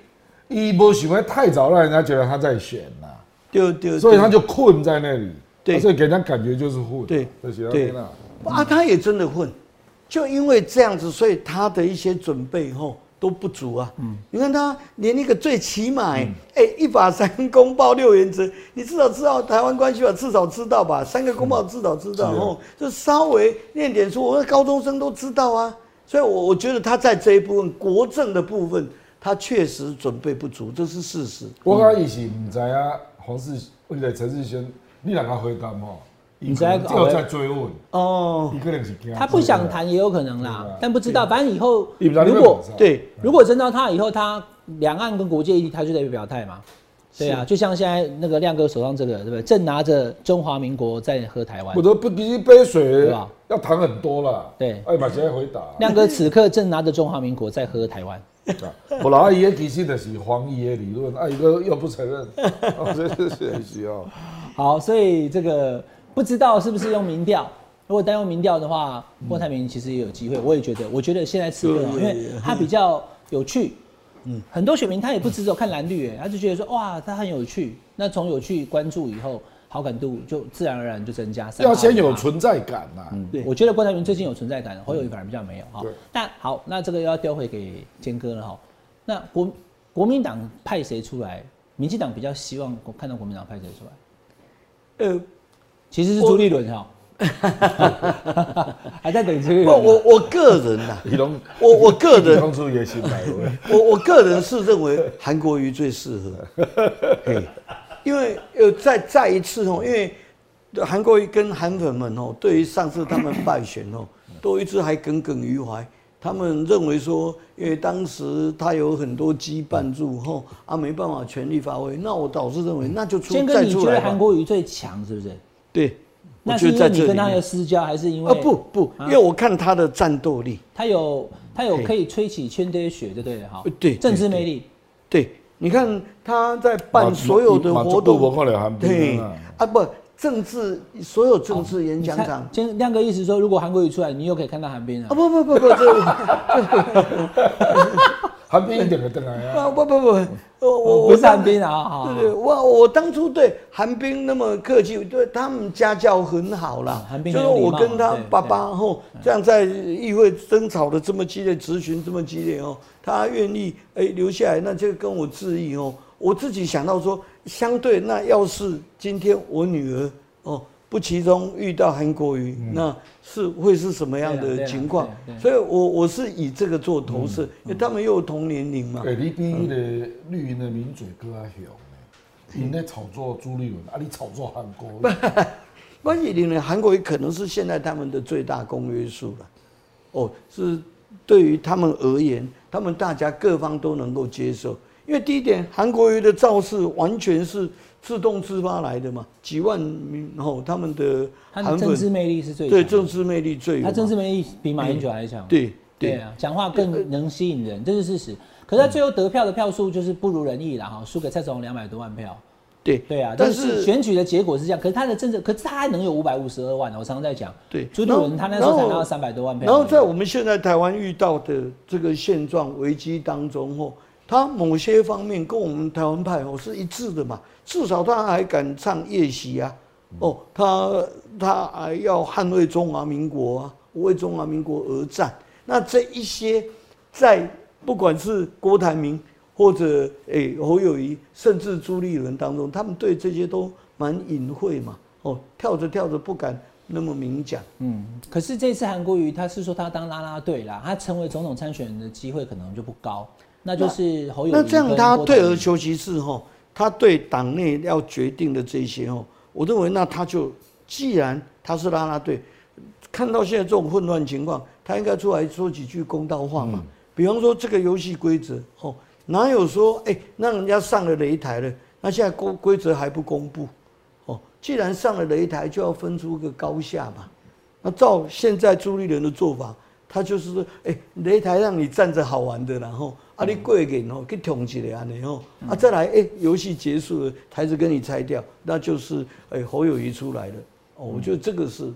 一波喜欢太早，让人家觉得他在选呐、对对，所以他就困在那里，对。啊所以给人家感觉就是混，对这些对。那啊，他也真的混，就因为这样子，所以他的一些准备后都不足啊。嗯，你看他连那个最起码、哎、哎一把三公报六原则，你至少知道台湾关系吧，至少知道吧？三个公报至少知道，哦，就稍微念点书，我们高中生都知道啊。所以我，我觉得他在这一部分国政的部分，他确实准备不足，这是事实。我刚以前唔知啊，黄世为了陈世轩，你让他回答嘛，你知道只有在追问，哦他不想谈也有可能啦，但不知道，反正以后如果对，如果真到他以后，他两岸跟国界议题，他就得表态嘛。对啊，就像现在那个亮哥手上这个，对不对？正拿着中华民国在喝台湾我。都不比一杯水对吧要谈很多了，对哎，马上回答。亮哥此刻正拿着中华民国在喝台湾。我老阿姨其实就是黄爷的理论，啊，一个又不承认，哦这是很需要。好，所以这个不知道是不是用民调。如果单用民调的话，郭台铭其实也有机会。我也觉得，我觉得现在此刻哦，对因为他比较有趣，嗯，很多选民他也不只有看蓝绿，哎，他就觉得说哇，他很有趣。那从有趣关注以后，好感度就自然而然就增加。要先有存在感呐、对我觉得郭台铭最近有存在感，侯友宜反而比较没有哈对。但好，那这个又要调回给坚哥了哈。那国国民党派谁出来？民进党比较希望看到国民党派谁出来？呃，其实是朱立伦哈，还在等朱立不，伦。我我个人呐、你拢我我个人当初也心来了，我我个人是认为韩国瑜最适合，嘿，因为呃再再一次哦，因为韩国瑜跟韩粉们哦，对于上次他们败选哦，都一直还耿耿于怀。他们认为说，因为当时他有很多羁绊住后啊，没办法全力发挥。那我倒是认为，那就出先哥，再出来吧你觉得韩。国瑜最强是不是？对，那是因为你跟他的私交，还是因为啊不不，因为我看他的战斗力，他有他有可以吹起千堆雪，对不对？哈呃，对政治魅力。对，你看他在办所有的活动，对冰啊，啊不，政治所有政治演讲场今天亮哥意思说，如果韩国瑜出来，你又可以看到韩冰啊啊。不不不不，这 韩冰一点个登来啊，啊不不不，我我不是韩冰啊，对对，我我当初对韩冰那么客气，对他们家教很好啦。韩冰就是我跟他爸爸后这样在议会争吵的这么激烈，咨询这么激烈哦，他愿意哎留下来，那就跟我致意哦。我自己想到说，相对那要是今天我女儿哦不其中遇到韩国瑜，那是会是什么样的情况？所以我我是以这个做投射，因为他们又有同年龄嘛。哎，你比那个绿营的名嘴哥还凶呢，你在炒作朱立伦，啊，你炒作韩国瑜，关系里呢，韩国瑜可能是现在他们的最大公约数了。哦，是对于他们而言，他们大家各方都能够接受。因为第一点，韩国瑜的造势完全是自动自发来的嘛，几万名哦，他们的他的政治魅力是最对政治魅力最。他政治魅力比马英九还强。对对对啊，讲话更能吸引人，这是事实。可是他最后得票的票数就是不如人意了哈，输给蔡总统两百多万票。对对啊，但但是是选举的结果是这样，可是他的政治，可是他还能有五百五十二万呢。我常常在讲，对朱立伦他那时候才拿到三百多万票。然后在我们现在台湾遇到的这个现状危机当中，哦，他某些方面跟我们台湾派哦是一致的嘛，至少他还敢唱夜袭啊，哦，他他还要捍卫中华民国啊，为中华民国而战。那这一些在不管是郭台铭或者诶、侯友谊，甚至朱立伦当中，他们对这些都蛮隐晦嘛，哦，跳着跳着不敢那么明讲。嗯，可是这次韩国瑜他是说他当啦啦队啦，他成为总统参选人的机会可能就不高，那就是侯友宜那这样他退而求其次哈，他对党内要决定的这些哦，我认为那他就既然他是拉拉队，看到现在这种混乱情况，他应该出来说几句公道话嘛。比方说这个游戏规则哦，哪有说哎让人家上了擂台了，那现在规规则还不公布哦？既然上了擂台，就要分出个高下嘛。那照现在朱立伦的做法，他就是说，哎、擂台让你站着好玩的，然后啊，你过瘾哦，去捅起来安尼哦，啊，再来，哎、游戏结束了，台子跟你拆掉，那就是哎、侯友谊出来了，哦，我觉得这个是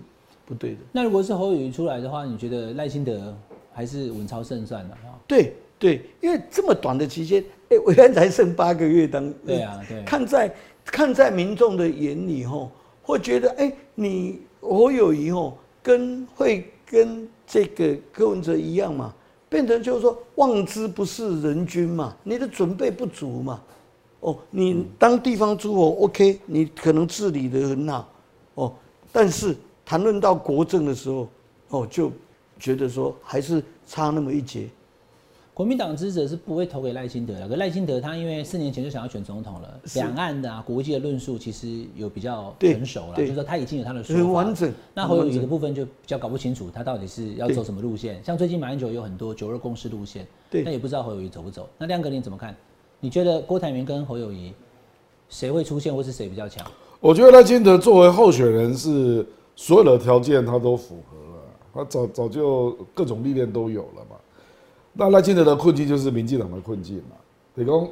不对的。那如果是侯友谊出来的话，你觉得赖清德还是稳操胜算的啊？对对，因为这么短的期间，哎、委员才剩八个月当，对啊对看在看在民众的眼里吼，会觉得哎、你侯友谊吼跟会跟这个柯文哲一样嘛，变成就是说望之不是人君嘛，你的准备不足嘛，哦，你当地方诸侯 OK，你可能治理的很好，哦，但是谈论到国政的时候，哦，就觉得说还是差那么一截。国民党支持者是不会投给赖清德的，可赖清德他因为四年前就想要选总统了，是两岸的啊国际的论述其实有比较成熟了，就是说他已经有他的说法很完整那侯友宜的部分就比较搞不清楚，他到底是要走什么路线。像最近马英九有很多九二共识路线，对但也不知道侯友宜走不走。那亮哥你怎么看？你觉得郭台铭跟侯友宜谁会出现，或是谁比较强？我觉得赖清德作为候选人是所有的条件他都符合了，他早早就各种历练都有了嘛。那赖清德的困境就是民进党的困境嘛，等于讲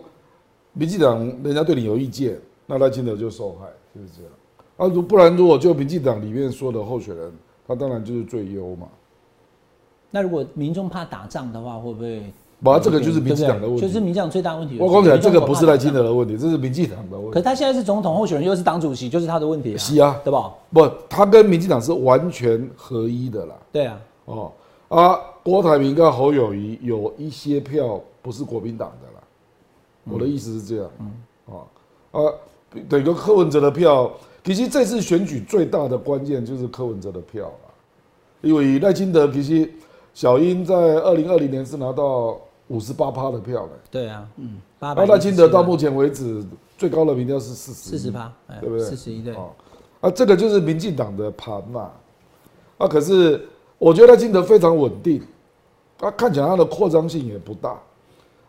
民进党人家对你有意见，那赖清德就受害，就是这样。啊，如不然如果就民进党里面说的候选人，他当然就是最优嘛。那如果民众怕打仗的话，会不会？把这个就是民进党的问题就是民进党最大问题。我讲起来，这个不是赖赖清德的问题，这是民进党的问题。可是他现在是总统候选人，又是党主席，就是他的问题啊。是啊对吧？不，他跟民进党是完全合一的啦。对啊，哦啊，郭台铭跟侯友谊有一些票不是国民党的啦，我的意思是这样，嗯，啊啊，等于柯文哲的票，其实这次选举最大的关键就是柯文哲的票啊，因为赖清德其实小英在二零二零年是拿到五十八趴的票的，对啊，嗯，八赖清德到目前为止最高的民调是四十四十趴，哎对不对？四十一对，哦，啊，这个就是民进党的盘嘛，啊，可是我觉得赖清德非常稳定，他看起来他的扩张性也不大，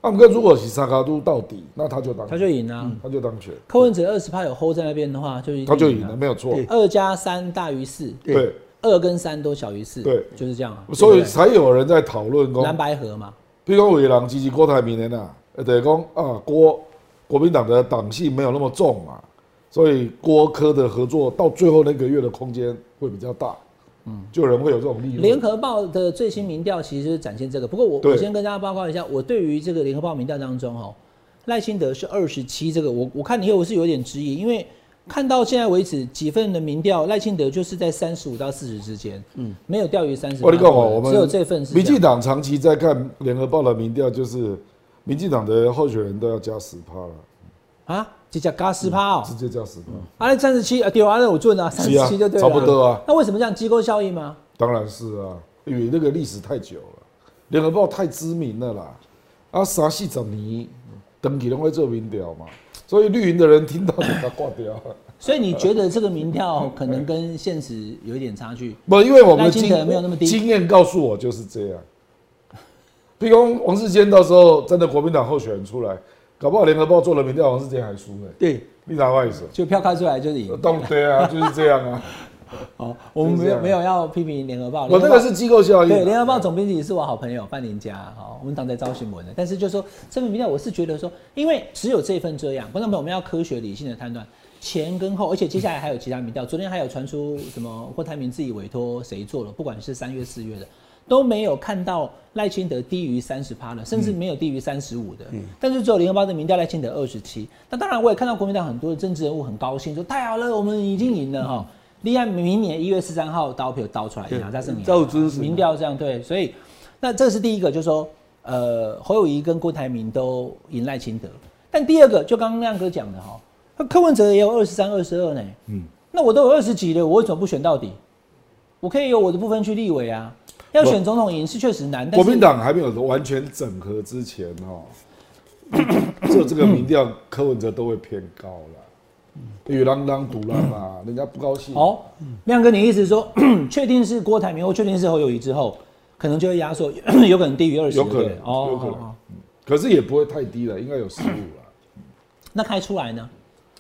阿姆哥如果是萨卡都到底，那他就当他就赢了。他就当选，柯文哲二十趴有 hold 在那边的话，就他就赢了，。没有错，二加三大于四，对，二跟三都小于四，对。就是这样啊。所以才有人在讨论对蓝，白河嘛，譬如讲有人支持郭台铭的呐，呃，等于讲啊，郭国民党的党性没有那么重嘛，所以郭科的合作到最后那个月的空间会比较大，嗯，就有人会有这种利润。联合报的最新民调其实是展现这个，不过我我先跟大家报告一下，我对于这个联合报民调当中哦，赖清德是二十七，这个我我看你我是有点质疑，因为看到现在为止几份的民调，赖清德就是在三十五到四十之间，嗯，没有掉于三十。我跟你讲哦，我们只有这份是民进党长期在看联合报的民调，就是民进党的候选人都要加十趴了，啊，这叫加十趴哦，直接加十趴。啊，那三十七啊，对啊，那我准啊，三十七就对了，差不多啊。那为什么这样机构效应吗？当然是啊，因为那个历史太久了，联合报太知名了啦，啊，三四十年登记都会做民调嘛，所以绿营的人听到就把它挂掉。所以你觉得这个民调可能跟现实有一点差距？不，因为我们经德没有那么低经验告诉我就是这样。譬如讲王世坚到时候真的国民党候选人出来，搞不好联合报做了民调，好像是这样还输呢。对，你哪外意思？就票开出来就是赢。当对啊，就是这样啊。哦，我们没有没有要批评联合报，我联合报那个是机构效应啊。对联合报总编辑是我好朋友范林佳，好，我们党在招新闻的。但是就说这份民调，我是觉得说，因为只有这份这样，观众朋友我们要科学理性的判断前跟后，而且接下来还有其他民调，昨天还有传出什么郭台铭自己委托谁做了，不管是三月四月的。都没有看到赖清德低于三十趴的，甚至没有低于三十五的，但是只有联合报的民调赖清德二十七。那当然，我也看到国民党很多的政治人物很高兴，说太好了，我们已经赢了哈。立案明年一月十三号刀票刀出来，对赢啊，再胜赢啊。照尊是民调这样对，所以那这是第一个，就是说，呃，侯友谊跟郭台铭都赢赖清德。但第二个，就刚刚亮哥讲的哈，那柯文哲也有二十三、二十二呢，嗯，那我都有二十几了，我为什么不选到底？我可以有我的部分去立委啊。要选总统赢是确实难，国民党还没有完全整合之前哦，做这个民调，柯文哲都会偏高了，因为啷当独啷啊，人家不高兴。哦，亮哥，你意思是说，确定是郭台铭或确定是侯友谊之后，可能就会压缩，有可能低于二十，有可能哦，有可能。可是也不会太低了，应该有十五了。那开出来呢？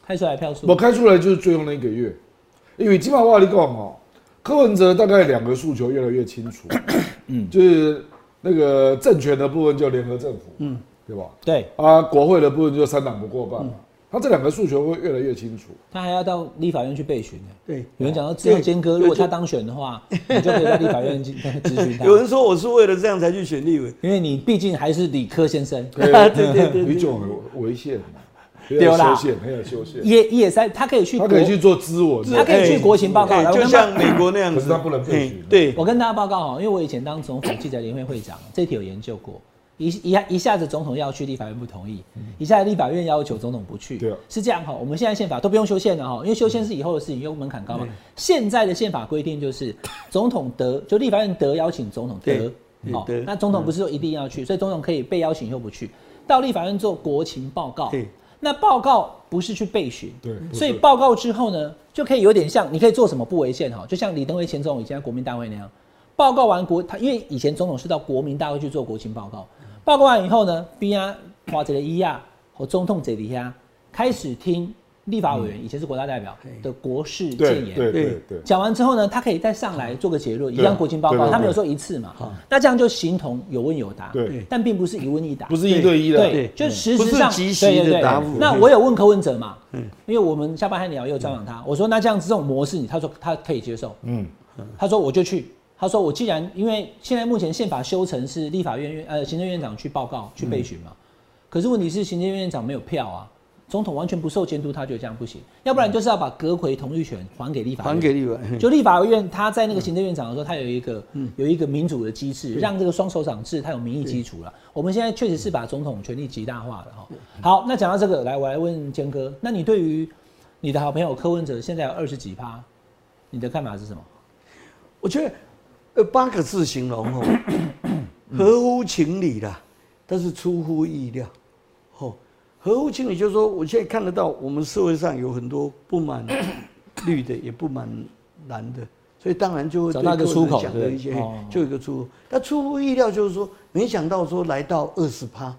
开出来票数？我开出来就是最后那一个月，因为基本上我跟你讲哦，柯文哲大概两个诉求越来越清楚，嗯，就是那个政权的部分就联合政府，嗯，对吧？对，啊，国会的部分就三党不过半。嘛，他这两个诉求会越来越清楚。他还要到立法院去备询呢。对，有人讲到之后对坚哥，如果他当选的话，你就可以在立法院去咨询他。有人说我是为了这样才去选立委，因为你毕竟还是理科先生，对 对对对有一种很违宪对啦。有修宪，很有修宪，也也在，他可以去他可以去做知文，他可以去国情报告就像美国那样子，可是他不能被询哎对，我跟大家报告哦，因为我以前当总统记者联会会长，这题有研究过。一一下一下子总统要去，立法院不同意；一下子立法院要求总统不去，是这样哈。我们现在宪法都不用修宪了哈，因为修宪是以后的事情，因为门槛高嘛。现在的宪法规定就是，总统得就立法院得邀请总统得对，好，那总统不是说一定要去，所以总统可以被邀请又不去，到立法院做国情报告对。那报告不是去备询，对所以报告之后呢，就可以有点像你可以做什么不违宪哈，就像李登辉前总统以前在国民大会那样，报告完国他因为以前总统是到国民大会去做国情报告，报告完以后呢，边啊哇这个一亚和总统这里啊开始听立法委员、以前是国大代表的国事对谏言，对。对对，讲完之后呢，他可以再上来做个结论，一对样国情报告，他没有说一次嘛，那这样就形同有问有答，对。但并不是一问一答，不是一对一的，对对，就实质上对对对。的答复。那我有问柯文哲嘛，因为我们下班还聊也有专访他，我说那这样子这种模式，你他说他可以接受，嗯，他说我就去，他说我既然因为现在目前宪法修成是立法院院呃行政院长去报告去备询嘛，可是问题是行政院长没有票啊，总统完全不受监督，他觉得这样不行，要不然就是要把阁魁同意权还给立法院，还给立法院。就立法院，他在那个行政院长的时候，他有一个有一个民主的机制，让这个双手掌制，他有民意基础了。我们现在确实是把总统权力极大化了哈。好，那讲到这个，来我来问坚哥，那你对于你的好朋友柯文哲现在有二十几趴，你的看法是什么？我觉得，呃，八个字形容哦，合乎情理的，但是出乎意料，哦，合乎情理就是说，我现在看得到我们社会上有很多不满绿的，也不满蓝的，所以当然就会找到一个出口讲的一些哦，就有一个出口。但出乎意料就是说，没想到说来到二十趴，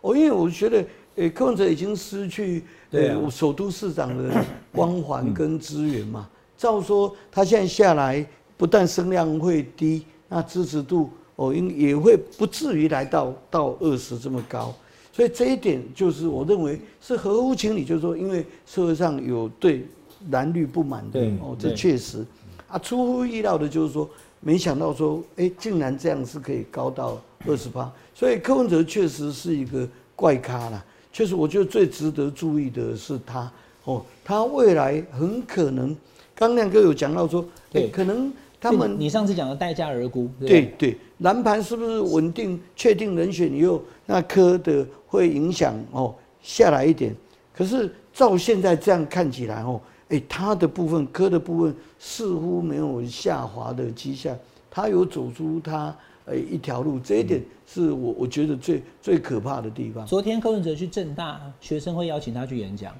哦，因为我觉得，呃，柯文哲已经失去呃首都市长的光环跟资源嘛，照说他现在下来，不但声量会低，那支持度哦，应也会不至于来到到二十这么高，所以这一点就是我认为是合乎情理，就是说，因为社会上有对蓝绿不满的哦，这对。确实。啊，出乎意料的就是说，没想到说，哎，竟然这样是可以高到二十八，所以柯文哲确实是一个怪咖啦。确实，我觉得最值得注意的是他哦，他未来很可能，刚亮哥有讲到说，哎对，可能他就们你上次讲的待价而沽，对不对？对，蓝盘是不是稳定确定人选以后，那科的会影响哦下来一点。可是照现在这样看起来哦，哎，它的部分科的部分似乎没有下滑的迹象，它有走出它呃一条路，这一点是我我觉得最最可怕的地方。昨天柯文哲去正大学生会邀请他去演讲，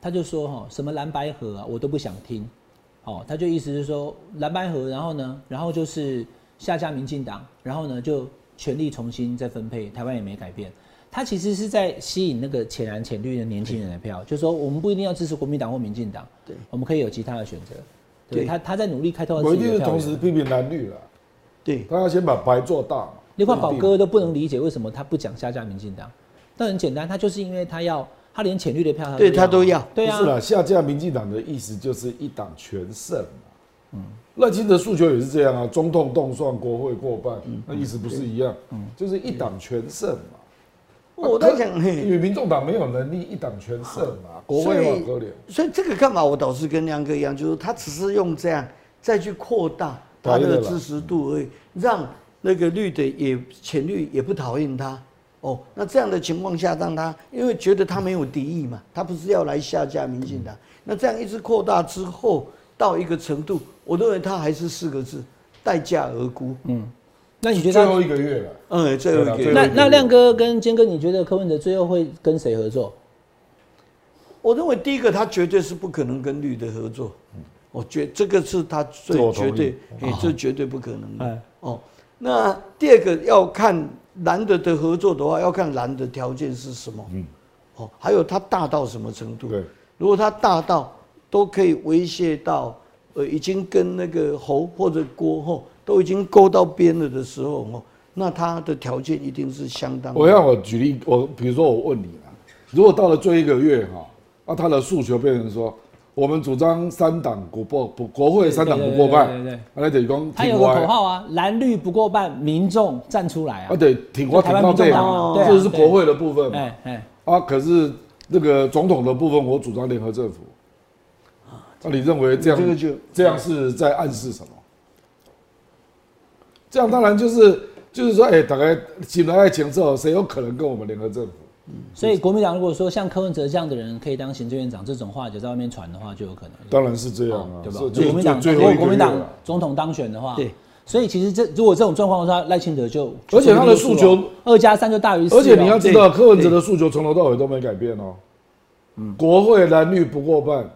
他就说哈什么蓝白河啊，我都不想听，哦，他就意思是说蓝白河，然后呢，然后就是下架民进党，然后呢就权力重新再分配，台湾也没改变。他其实是在吸引那个浅蓝浅绿的年轻人的票，就是说我们不一定要支持国民党或民进党，对，我们可以有其他的选择。对对他，他在努力开拓我一定是自己的票源。同时批评蓝绿了，对，他要先把白做大嘛。连块宝哥都不能理解为什么他不讲下架民进党，但很简单，他就是因为他要，他连浅绿的票他对他都要对啊不是，啦，下架民进党的意思就是一党全胜嘛。嗯，赖清德诉求也是这样啊，中统动算，国会过半，那意思不是一样？嗯，就是一党全胜嘛。我在想，因嘿，为民众党没有能力一党全胜嘛，国会嘛。所以这个干嘛我倒是跟亮哥一样，就是他只是用这样再去扩大他的支持度而已，让那个绿的也浅绿也不讨厌他。哦，那这样的情况下，让他因为觉得他没有敌意嘛，他不是要来下架民进党，那这样一直扩大之后，到一个程度，我认为他还是四个字：待价而沽。嗯，那你觉得？最后一个月了，嗯，最后一个，月那那亮哥跟坚哥，你觉得柯文哲最后会跟谁合作？我认为第一个他绝对是不可能跟绿的合作，我觉这个是他最绝对，哎，这绝对不可能的哎。哦，那第二个要看蓝的的合作的话，要看蓝的条件是什么。嗯，哦，还有他大到什么程度？对，如果他大到都可以威胁到，呃，已经跟那个侯或者郭吼都已经勾到边了的时候，哦，那他的条件一定是相当。我让我举例，我比如说我问你啦，如果到了最后一个月哈，那他的诉求变成说，我们主张三党不过不国会三党不过半，对对对他有个口号啊，蓝绿不过半，民众站出来啊啊，。对，挺过挺到这台湾民众党啊这是国会的部分嘛，哎哎，啊，可是那个总统的部分，我主张联合政府。那你认为这样这个就这样是在暗示什么？这样当然就是就是说，哎、大概进来爱情之后，谁有可能跟我们联合政府？所以国民党如果说像柯文哲这样的人可以当行政院长，这种话就在外面传的话，就有可能。当然是这样啊，对吧？就国民党最如后国民党了总统当选的话，对，所以其实这如果这种状况的话，赖清德就而且他的诉求二加三就大于四哦，而且你要知道，柯文哲的诉求从头到尾都没改变哦。国会蓝绿不过半，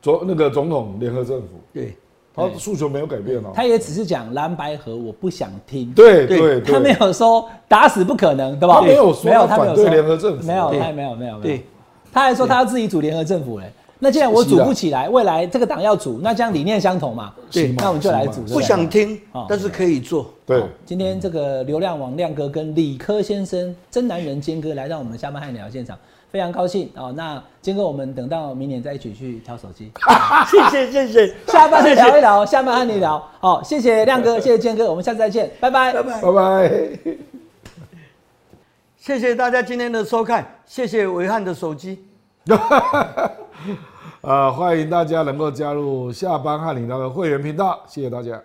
总那个总统联合政府，对他诉求没有改变哦。他也只是讲蓝白河，我不想听。对对对，他没有说打死不可能，对吧？他没有说没有，他反对他没有说联合政府没有，他也没有，没有，没有对。他还说他要自己组联合政府嘞。那既然我组不起来，未来这个党要组，那这样理念相同嘛？对那我们就来组。不想听哦，但是可以做。对，今天这个流量王亮哥跟理科先生真男人坚哥来到我们下班汉聊现场，非常高兴哦。那坚哥，我们等到明年再一起去挑手机。谢谢谢谢，下班谢谢聊一聊，下班和你聊。好，谢谢亮哥，谢谢坚哥，我们下次再见，拜拜，拜拜。拜拜。谢谢大家今天的收看，谢谢维汉的手机。呃，欢迎大家能够加入下班和你聊的会员频道，谢谢大家。